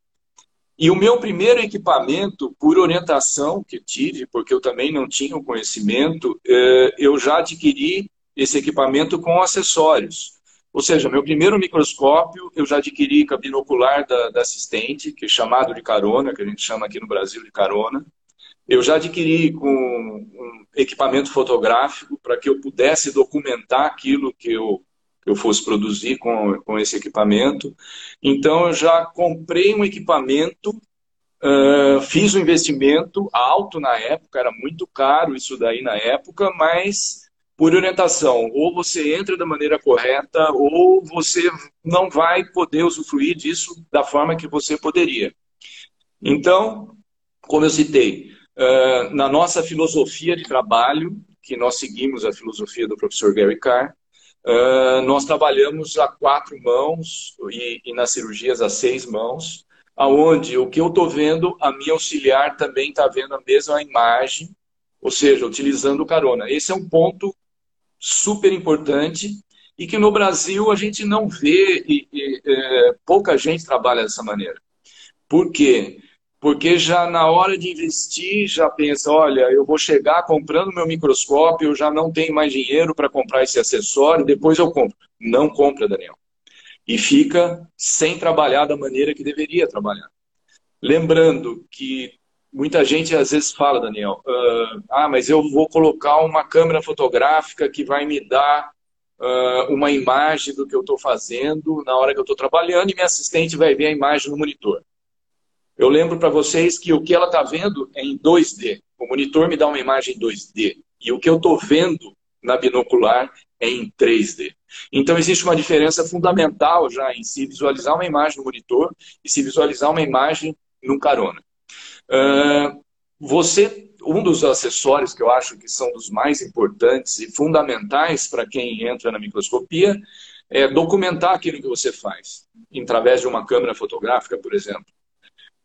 E o meu primeiro equipamento, por orientação que tive, porque eu também não tinha o conhecimento, é, eu já adquiri esse equipamento com acessórios. Ou seja, meu primeiro microscópio eu já adquiri com a binocular da, da assistente, que é chamado de carona, que a gente chama aqui no Brasil de carona. Eu já adquiri com um equipamento fotográfico para que eu pudesse documentar aquilo que eu eu fosse produzir com, com esse equipamento. Então, eu já comprei um equipamento, uh, fiz um investimento alto na época, era muito caro isso daí na época, mas por orientação, ou você entra da maneira correta, ou você não vai poder usufruir disso da forma que você poderia. Então, como eu citei, uh, na nossa filosofia de trabalho, que nós seguimos a filosofia do professor Gary Carr, Uh, nós trabalhamos a quatro mãos e, e, nas cirurgias a seis mãos, aonde o que eu estou vendo, a minha auxiliar também está vendo a mesma imagem, ou seja, utilizando o carona. Esse é um ponto super importante e que no Brasil a gente não vê e, e é, pouca gente trabalha dessa maneira. Por quê? Porque já na hora de investir já pensa, olha, eu vou chegar comprando meu microscópio, eu já não tenho mais dinheiro para comprar esse acessório, depois eu compro. Não compra, Daniel. E fica sem trabalhar da maneira que deveria trabalhar. Lembrando que muita gente às vezes fala, Daniel, uh, ah, mas eu vou colocar uma câmera fotográfica que vai me dar uh, uma imagem do que eu estou fazendo na hora que eu estou trabalhando e minha assistente vai ver a imagem no monitor. Eu lembro para vocês que o que ela está vendo é em 2D. O monitor me dá uma imagem em 2D. E o que eu estou vendo na binocular é em 3D. Então, existe uma diferença fundamental já em se visualizar uma imagem no monitor e se visualizar uma imagem no carona. Uh, você, um dos acessórios que eu acho que são dos mais importantes e fundamentais para quem entra na microscopia é documentar aquilo que você faz, através de uma câmera fotográfica, por exemplo.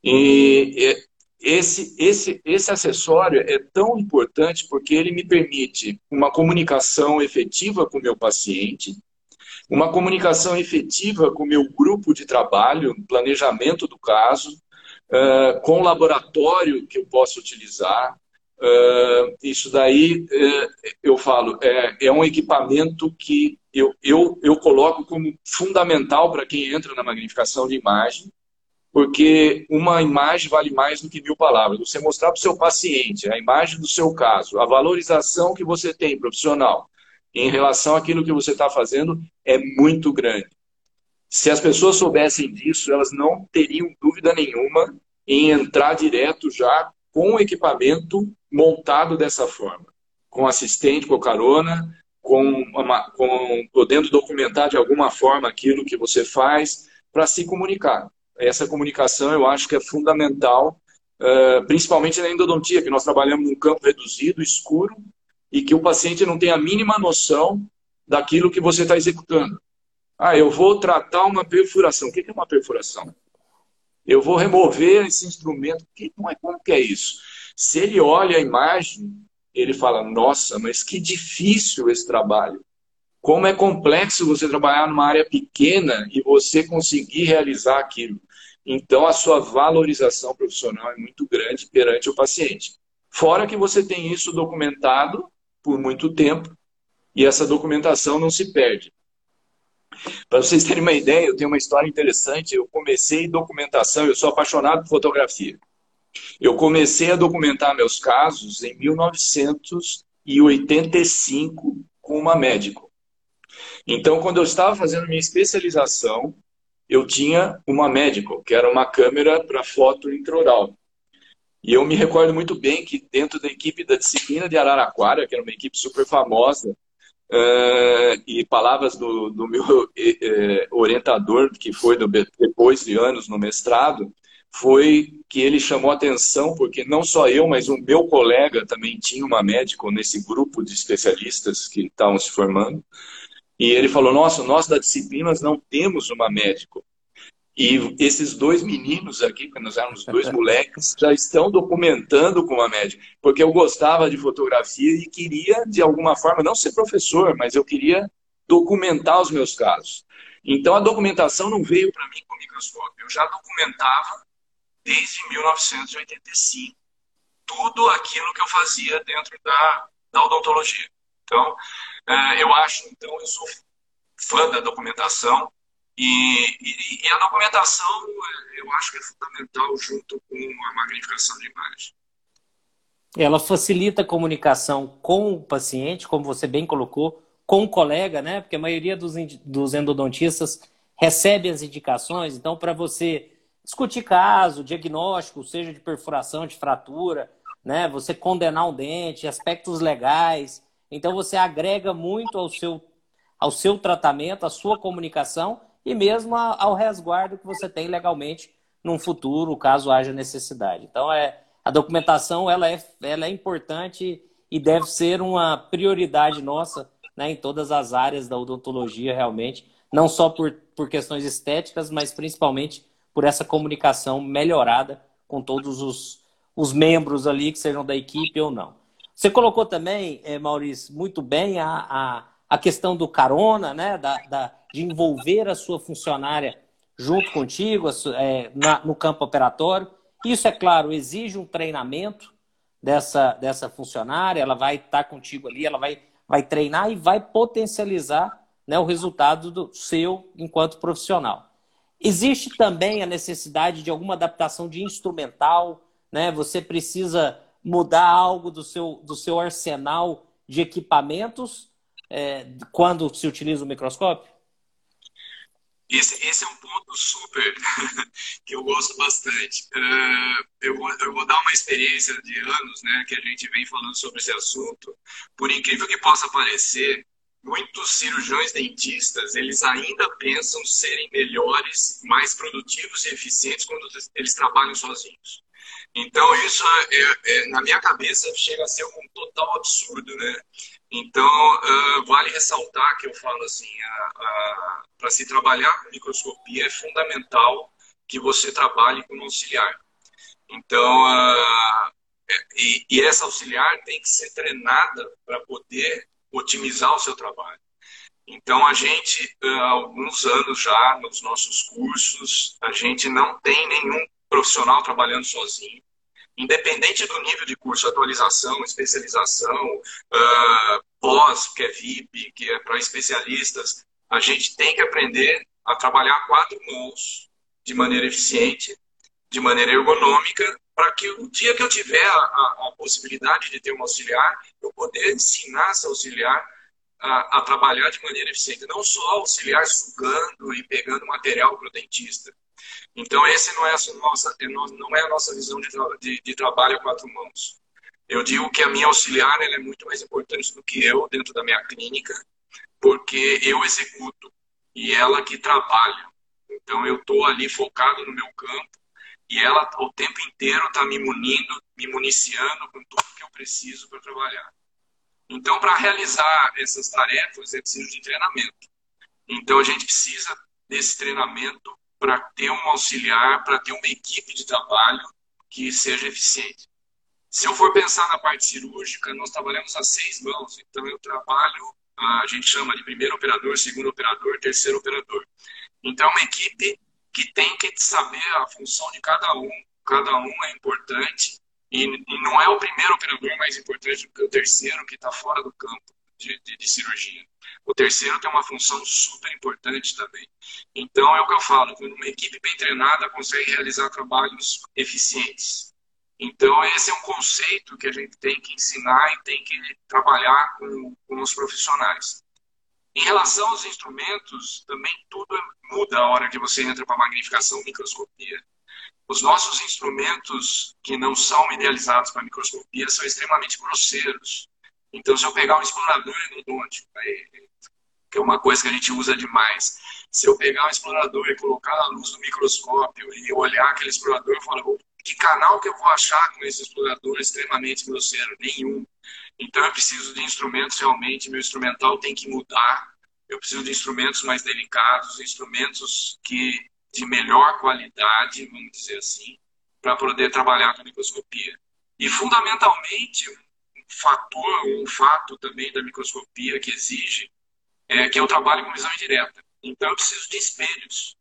E esse, esse, esse acessório é tão importante porque ele me permite uma comunicação efetiva com o meu paciente, uma comunicação efetiva com o meu grupo de trabalho, planejamento do caso, uh, com o laboratório que eu posso utilizar, Uh, isso daí, uh, eu falo, é, é um equipamento que eu, eu, eu coloco como fundamental para quem entra na magnificação de imagem, porque uma imagem vale mais do que mil palavras. Você mostrar para o seu paciente a imagem do seu caso, a valorização que você tem profissional em relação àquilo que você está fazendo é muito grande. Se as pessoas soubessem disso, elas não teriam dúvida nenhuma em entrar direto já com o equipamento montado dessa forma, com assistente, com carona, com, uma, com podendo documentar de alguma forma aquilo que você faz para se comunicar. Essa comunicação eu acho que é fundamental, uh, principalmente na endodontia, que nós trabalhamos num campo reduzido, escuro, e que o paciente não tem a mínima noção daquilo que você está executando. Ah, eu vou tratar uma perfuração. O que é uma perfuração? Eu vou remover esse instrumento. Como é, como que é isso? Se ele olha a imagem, ele fala: Nossa, mas que difícil esse trabalho. Como é complexo você trabalhar numa área pequena e você conseguir realizar aquilo. Então, a sua valorização profissional é muito grande perante o paciente. Fora que você tem isso documentado por muito tempo e essa documentação não se perde. Para vocês terem uma ideia, eu tenho uma história interessante. Eu comecei documentação, eu sou apaixonado por fotografia. Eu comecei a documentar meus casos em 1985 com uma médico. Então, quando eu estava fazendo minha especialização, eu tinha uma médico, que era uma câmera para foto intraoral. E eu me recordo muito bem que dentro da equipe da disciplina de Araraquara, que era uma equipe super famosa, Uh, e palavras do, do meu uh, [laughs] orientador, que foi do, depois de anos no mestrado, foi que ele chamou atenção, porque não só eu, mas o meu colega também tinha uma médico nesse grupo de especialistas que estavam se formando, e ele falou: Nossa, nós da disciplinas não temos uma médico. E esses dois meninos aqui, que nós éramos dois [laughs] moleques, já estão documentando com a médica. Porque eu gostava de fotografia e queria, de alguma forma, não ser professor, mas eu queria documentar os meus casos. Então a documentação não veio para mim com microscópio. Eu já documentava desde 1985 tudo aquilo que eu fazia dentro da, da odontologia. Então, eh, eu acho, então, eu sou fã da documentação e, e, e, a documentação, eu acho que é fundamental junto com a magnificação de imagem. Ela facilita a comunicação com o paciente, como você bem colocou, com o colega, né? Porque a maioria dos, dos endodontistas recebe as indicações. Então, para você discutir caso, diagnóstico, seja de perfuração, de fratura, né? Você condenar um dente, aspectos legais. Então, você agrega muito ao seu, ao seu tratamento, à sua comunicação e mesmo ao resguardo que você tem legalmente num futuro, caso haja necessidade. Então, é, a documentação ela é, ela é importante e deve ser uma prioridade nossa né, em todas as áreas da odontologia, realmente, não só por, por questões estéticas, mas principalmente por essa comunicação melhorada com todos os, os membros ali, que sejam da equipe ou não. Você colocou também, eh, Maurício, muito bem a, a, a questão do carona, né, da, da de envolver a sua funcionária junto contigo é, na, no campo operatório. Isso, é claro, exige um treinamento dessa, dessa funcionária, ela vai estar contigo ali, ela vai, vai treinar e vai potencializar né, o resultado do seu enquanto profissional. Existe também a necessidade de alguma adaptação de instrumental, né? Você precisa mudar algo do seu, do seu arsenal de equipamentos é, quando se utiliza o microscópio? Esse, esse é um ponto super [laughs] que eu gosto bastante. Uh, eu, vou, eu vou dar uma experiência de anos né, que a gente vem falando sobre esse assunto. Por incrível que possa parecer, muitos cirurgiões dentistas eles ainda pensam serem melhores, mais produtivos e eficientes quando eles trabalham sozinhos. Então isso é, é, na minha cabeça chega a ser um total absurdo, né? Então, uh, vale ressaltar que eu falo assim, uh, uh, para se trabalhar com microscopia é fundamental que você trabalhe com auxiliar. Então, e, e, essa auxiliar tem que ser treinada para poder otimizar o seu trabalho. Então, a gente, há alguns anos já, nos nossos cursos, a gente não tem nenhum profissional trabalhando sozinho. independente do nível de curso, atualização, especialização, uh, pós, que é VIP, que é para especialistas, a gente tem que aprender a trabalhar quatro mãos de maneira eficiente, de maneira ergonômica, para que o dia que eu tiver a, a, possibilidade de ter um auxiliar, eu poder ensinar esse auxiliar a, a trabalhar de maneira eficiente, não só auxiliar sugando e pegando material para o dentista. Então, esse não é a nossa, não é a nossa visão de, de, de trabalho a quatro mãos. Eu digo que a minha auxiliar é muito mais importante do que eu dentro da minha clínica, porque eu executo e ela que trabalha. Então eu estou ali focado no meu campo e ela o tempo inteiro está me munindo, me municiando com tudo que eu preciso para trabalhar. Então, para realizar essas tarefas, é preciso de treinamento. Então, a gente precisa desse treinamento para ter um auxiliar, para ter uma equipe de trabalho que seja eficiente. Se eu for pensar na parte cirúrgica, nós trabalhamos a seis mãos. Então, eu trabalho, a gente chama de primeiro operador, segundo operador, terceiro operador. Então, é uma equipe que tem que saber a função de cada um. Cada um é importante. E, e não é o primeiro operador mais importante do que o terceiro que está fora do campo de, de, de, cirurgia. O terceiro tem uma função super importante também. Então, é o que eu falo, uma equipe bem treinada consegue realizar trabalhos eficientes. Então, esse é um conceito que a gente tem que ensinar e tem que trabalhar com, com os profissionais. Em relação aos instrumentos, também tudo muda a hora que você entra para magnificação microscopia. Os nossos instrumentos que não são idealizados para microscopia são extremamente grosseiros. Então, se eu pegar um explorador endodôntico, que é uma coisa que a gente usa demais, se eu pegar um explorador e colocar a luz do microscópio e olhar aquele explorador, eu falo, que canal que eu vou achar com esse explorador extremamente grosseiro? Nenhum. Então eu preciso de instrumentos realmente, meu instrumental tem que mudar. Eu preciso de instrumentos mais delicados, instrumentos que de melhor qualidade, vamos dizer assim, para poder trabalhar com microscopia. E fundamentalmente, um fator, um fato também da microscopia que exige é que eu trabalho com visão indireta. Então eu preciso de espelhos.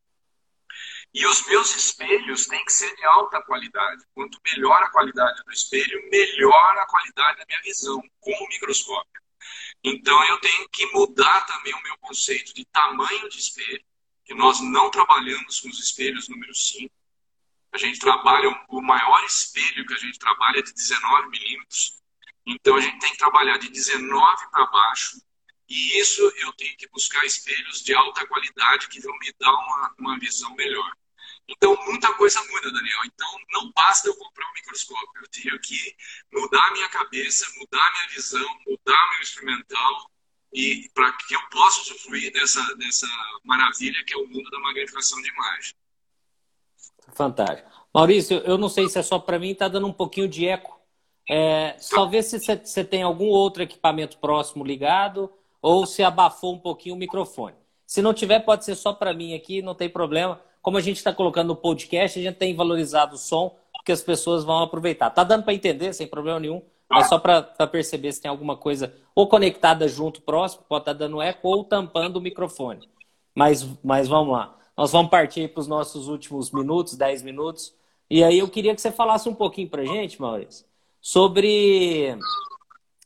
E os meus espelhos têm que ser de alta qualidade. Quanto melhor a qualidade do espelho, melhor a qualidade da minha visão com o microscópio. Então eu tenho que mudar também o meu conceito de tamanho de espelho, que nós não trabalhamos com os espelhos número 5. A gente trabalha, o maior espelho que a gente trabalha é de 19 milímetros. Então a gente tem que trabalhar de 19 para baixo e isso eu tenho que buscar espelhos de alta qualidade que vão me dar uma, uma visão melhor. Então, muita coisa muda, Daniel. Então, não basta eu comprar um microscópio. Eu tenho que mudar a minha cabeça, mudar a minha visão, mudar meu instrumental e para que eu possa usufruir dessa, dessa maravilha que é o mundo da magnificação de imagem. Fantástico. Maurício, eu não sei se é só para mim, está dando um pouquinho de eco. É, talvez se você tem algum outro equipamento próximo ligado ou se abafou um pouquinho o microfone. Se não tiver, pode ser só para mim aqui, não tem problema. Como a gente está colocando no podcast, a gente tem valorizado o som, porque as pessoas vão aproveitar. Tá dando para entender, sem problema nenhum, mas só para perceber se tem alguma coisa ou conectada junto, próximo, pode estar tá dando eco, ou tampando o microfone. Mas, mas vamos lá. Nós vamos partir para os nossos últimos minutos, 10 minutos. E aí eu queria que você falasse um pouquinho para gente, Maurício, sobre,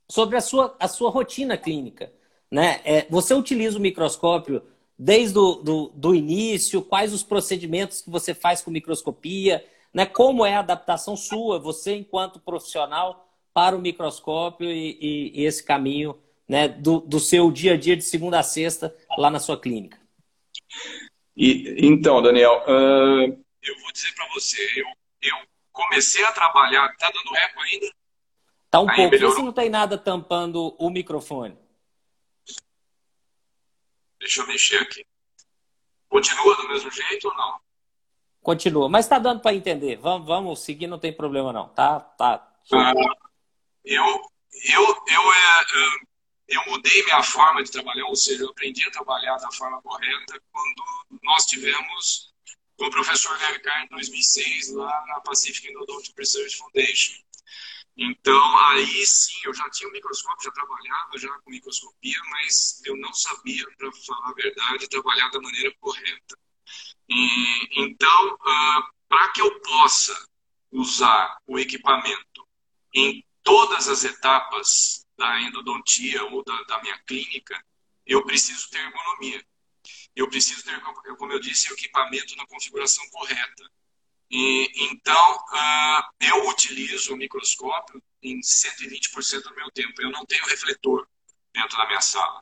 sobre a, sua, a sua rotina clínica. Né? É, você utiliza o microscópio desde o do, do início? Quais os procedimentos que você faz com microscopia? Né? Como é a adaptação sua, você enquanto profissional, para o microscópio e, e, e esse caminho né, do, do, seu dia a dia de segunda a sexta lá na sua clínica? E, então, Daniel, uh, eu vou dizer para você, eu, eu, comecei a trabalhar, tá dando eco ainda? Tá um Aí pouco, melhorou. se não tem nada tampando o microfone. Deixa eu mexer aqui. Continua do mesmo jeito ou não? Continua, mas está dando para entender. Vamos, vamos seguir, não tem problema não. Tá, tá. Ah, eu, eu, eu, é, eu mudei minha forma de trabalhar, ou seja, eu aprendi a trabalhar da forma correta quando nós tivemos com o professor Levicar em 2006 lá na Pacific Endodontic Research Foundation. Então, aí sim, eu já tinha um microscópio, já trabalhava já com microscopia, mas eu não sabia, para falar a verdade, trabalhar da maneira correta. E, então, uh, ah, para que eu possa usar o equipamento em todas as etapas da endodontia ou da, da minha clínica, eu preciso ter ergonomia. Eu preciso ter, como eu disse, o equipamento na configuração correta. E, então, uh, eu utilizo o microscópio em 120% do meu tempo. Eu não tenho refletor dentro da minha sala.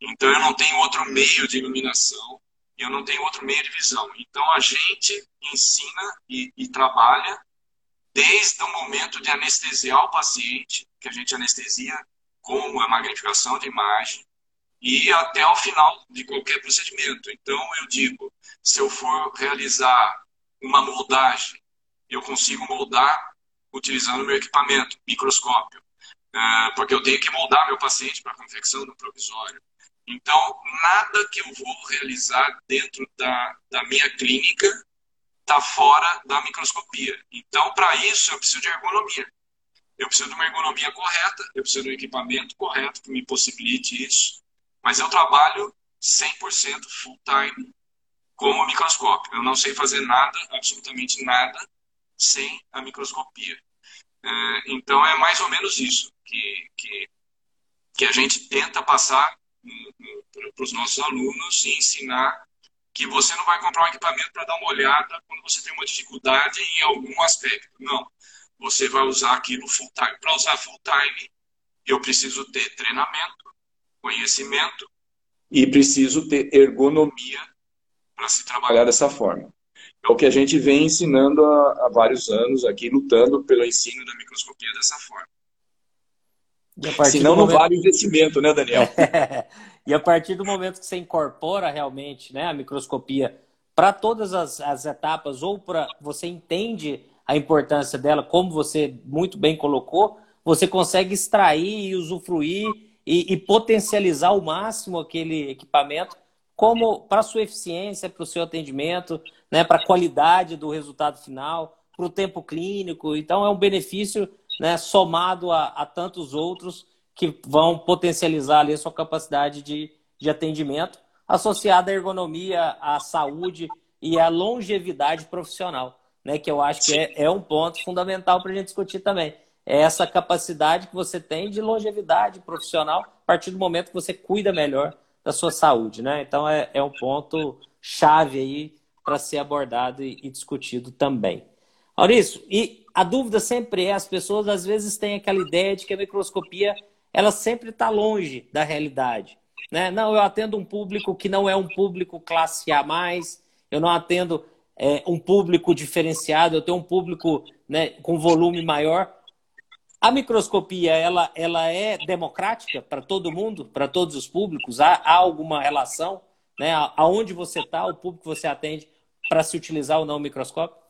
Então, eu não tenho outro meio de iluminação, eu não tenho outro meio de visão. Então, a gente ensina e, e trabalha desde o momento de anestesiar o paciente, que a gente anestesia com a magnificação de imagem, e até o final de qualquer procedimento. Então, eu digo, se eu for realizar uma moldagem, eu consigo moldar utilizando meu equipamento, microscópio, é, porque eu tenho que moldar meu paciente para a confecção do provisório. Então, nada que eu vou realizar dentro da, da minha clínica está fora da microscopia. Então, para isso, eu preciso de ergonomia. Eu preciso de uma ergonomia correta, eu preciso de um equipamento correto que me possibilite isso. Mas eu trabalho 100% full time com o microscópio. Eu não sei fazer nada, absolutamente nada, sem a microscopia. É, então, é mais ou menos isso que, que, que a gente tenta passar para os nossos alunos e ensinar que você não vai comprar um equipamento para dar uma olhada quando você tem uma dificuldade em algum aspecto. Não. Você vai usar aquilo full time. Para usar full time, eu preciso ter treinamento, conhecimento e preciso ter ergonomia para se trabalhar dessa forma. É o que a gente vem ensinando há, há vários anos aqui, lutando pelo ensino da microscopia dessa forma. Senão momento... não vale o investimento, né, Daniel? [laughs] e a partir do momento que você incorpora realmente né, a microscopia para todas as, as etapas, ou para você entende a importância dela, como você muito bem colocou, você consegue extrair e usufruir e, e potencializar ao máximo aquele equipamento como para sua eficiência, para o seu atendimento, né, para a qualidade do resultado final, para o tempo clínico. Então, é um benefício né, somado a, a, tantos outros que vão potencializar ali a sua capacidade de, de atendimento, associada à ergonomia, à saúde e à longevidade profissional, né, que eu acho que é, é um ponto fundamental para a gente discutir também. É essa capacidade que você tem de longevidade profissional a partir do momento que você cuida melhor da sua saúde, né? Então é, é um ponto chave aí para ser abordado e, e, discutido também. Maurício, e a dúvida sempre é, as pessoas às vezes têm aquela ideia de que a microscopia ela sempre está longe da realidade. Né? Não, eu atendo um público que não é um público classe A+, eu não atendo é, um público diferenciado, eu tenho um público né, com volume maior. A microscopia, ela, ela é democrática para todo mundo, para todos os públicos? Há, há alguma relação? Né? Aonde você está, o público que você atende, para se utilizar ou não o microscópio?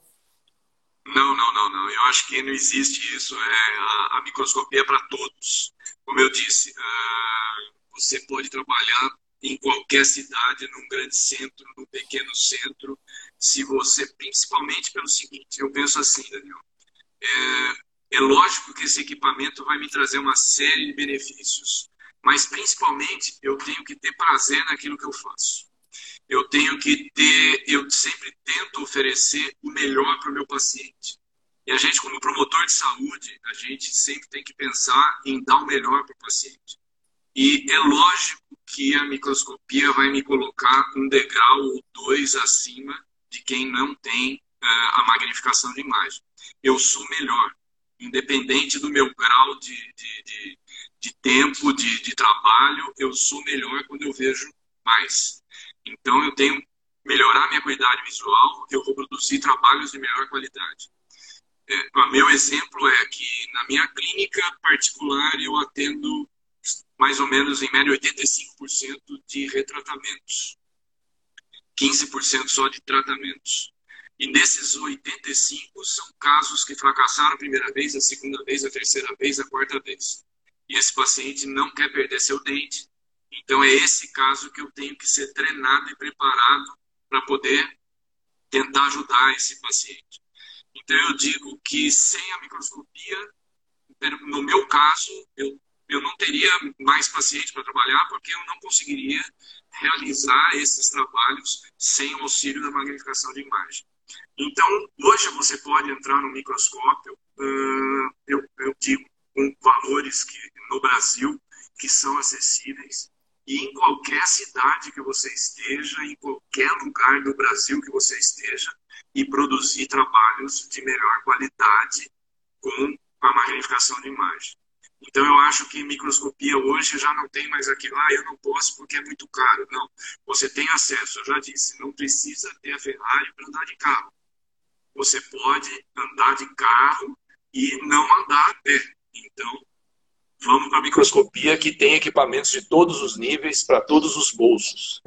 Não, não, não, não. Eu acho que não existe isso. É, a, a microscopia é para todos. Como eu disse, uh, você pode trabalhar em qualquer cidade, num grande centro, num pequeno centro, se você, principalmente pelo seguinte, eu penso assim, Daniel, é, é lógico que esse equipamento vai me trazer uma série de benefícios, mas principalmente eu tenho que ter prazer naquilo que eu faço. Eu tenho que ter, eu sempre tento oferecer o melhor para o meu paciente. E a gente, como promotor de saúde, a gente sempre tem que pensar em dar o melhor para o paciente. E é lógico que a microscopia vai me colocar um degrau ou dois acima de quem não tem uh, a magnificação de imagem. Eu sou melhor independente do meu grau de, de, de, de tempo, de, de trabalho, eu sou melhor quando eu vejo mais. Então, eu tenho melhorar minha qualidade visual, eu vou produzir trabalhos de melhor qualidade. É, meu exemplo é que na minha clínica particular eu atendo mais ou menos em média 85% de retratamentos, 15% só de tratamentos. E desses 85 são casos que fracassaram a primeira vez, a segunda vez, a terceira vez, a quarta vez. E esse paciente não quer perder seu dente. Então é esse caso que eu tenho que ser treinado e preparado para poder tentar ajudar esse paciente. Então eu digo que sem a microscopia, no meu caso, eu, eu não teria mais paciente para trabalhar porque eu não conseguiria realizar esses trabalhos sem o auxílio da magnificação de imagem. Então, hoje você pode entrar no microscópio, uh, eu, eu digo, com valores que no Brasil que são acessíveis e em qualquer cidade que você esteja, em qualquer lugar do Brasil que você esteja, e produzir trabalhos de melhor qualidade com a magnificação de imagem. Então eu acho que microscopia hoje já não tem mais aquilo, ah, eu não posso porque é muito caro. Não, você tem acesso, eu já disse, não precisa ter a Ferrari para andar de carro. Você pode andar de carro e não andar a pé. Então, vamos para a microscopia que tem equipamentos de todos os níveis para todos os bolsos.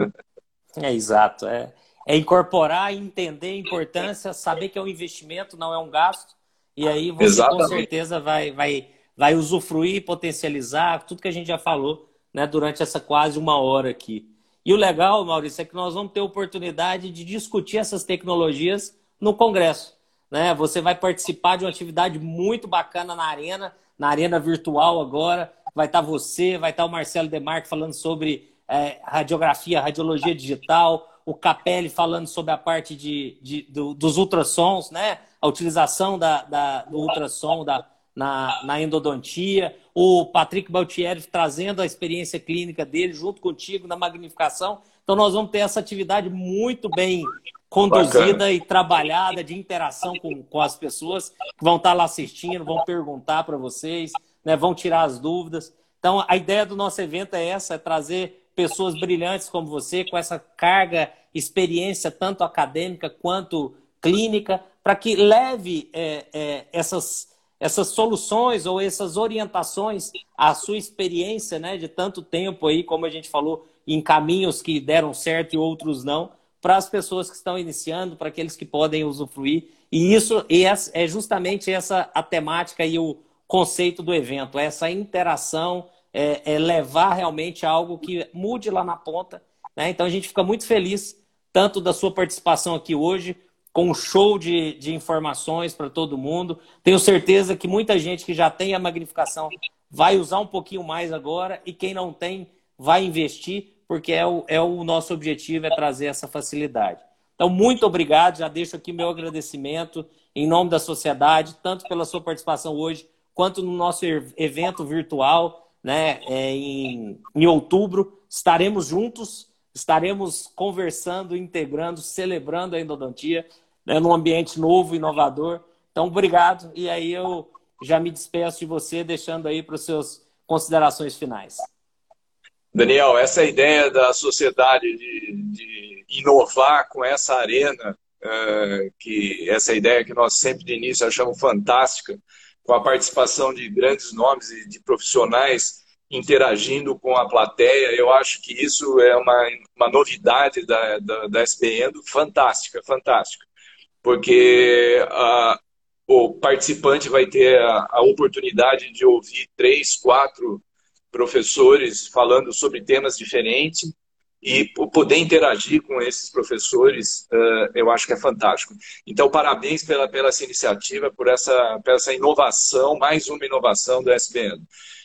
É exato, é, é incorporar, entender a importância, saber que é um investimento, não é um gasto, e aí você Exatamente. com certeza vai, vai vai usufruir potencializar tudo que a gente já falou né, durante essa quase uma hora aqui. E o legal, Maurício, é que nós vamos ter oportunidade de discutir essas tecnologias no Congresso. Né? Você vai participar de uma atividade muito bacana na arena, na arena virtual agora. Vai estar você, vai estar o Marcelo Demarque falando sobre é, radiografia, radiologia digital, o Capelli falando sobre a parte de, de do, dos ultrassons, né? a utilização da, da, do ultrassom, da, na, na endodontia, o Patrick Baltieri trazendo a experiência clínica dele junto contigo na magnificação. Então, nós vamos ter essa atividade muito bem conduzida Bacana. e trabalhada de interação com, com as pessoas que vão estar lá assistindo, vão perguntar para vocês, né, vão tirar as dúvidas. Então, a ideia do nosso evento é essa, é trazer pessoas brilhantes como você, com essa carga, experiência tanto acadêmica quanto clínica, para que leve é, é, essas essas soluções ou essas orientações à sua experiência né, de tanto tempo aí, como a gente falou, em caminhos que deram certo e outros não, para as pessoas que estão iniciando, para aqueles que podem usufruir. E isso é justamente essa a temática e o conceito do evento, essa interação, é, é levar realmente algo que mude lá na ponta. Né? Então a gente fica muito feliz tanto da sua participação aqui hoje, com um show de, de informações para todo mundo. Tenho certeza que muita gente que já tem a magnificação vai usar um pouquinho mais agora e quem não tem vai investir, porque é o, é o nosso objetivo, é trazer essa facilidade. Então, muito obrigado, já deixo aqui meu agradecimento em nome da sociedade, tanto pela sua participação hoje, quanto no nosso evento virtual, né, é, em, em outubro. Estaremos juntos, estaremos conversando, integrando, celebrando a endodontia né, num ambiente novo, inovador. Então, obrigado. E aí eu já me despeço de você, deixando aí para os seus considerações finais. Daniel, essa ideia da sociedade de, de inovar com essa arena, uh, que essa ideia que nós sempre de início achamos fantástica, com a participação de grandes nomes e de profissionais interagindo com a plateia, eu acho que isso é uma, uma novidade da, da, da SBN, fantástica, fantástica. Porque a, o participante vai ter a, a, oportunidade de ouvir três, quatro professores falando sobre temas diferentes e poder interagir com esses professores, uh, eu acho que é fantástico. Então, parabéns pela, pela essa iniciativa, por essa, por essa inovação, mais uma inovação do SBN.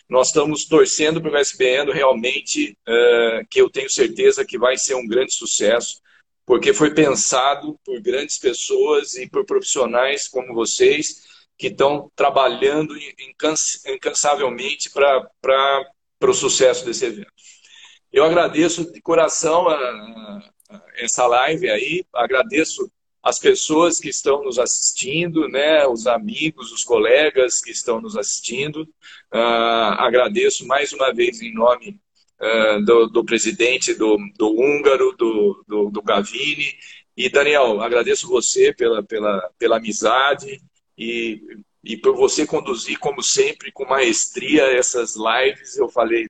Nós estamos torcendo para o SBN realmente, uh, que eu tenho certeza que vai ser um grande sucesso porque foi pensado por grandes pessoas e por profissionais como vocês, que estão trabalhando incansavelmente para o sucesso desse evento. Eu agradeço de coração a, a essa live aí, agradeço as pessoas que estão nos assistindo, né, os amigos, os colegas que estão nos assistindo. Uh, agradeço mais uma vez em nome uh, do, do, presidente do, do húngaro, do, do, do Gavini. E, Daniel, agradeço você pela, pela, pela amizade e, e por você conduzir, como sempre, com maestria essas lives. Eu falei,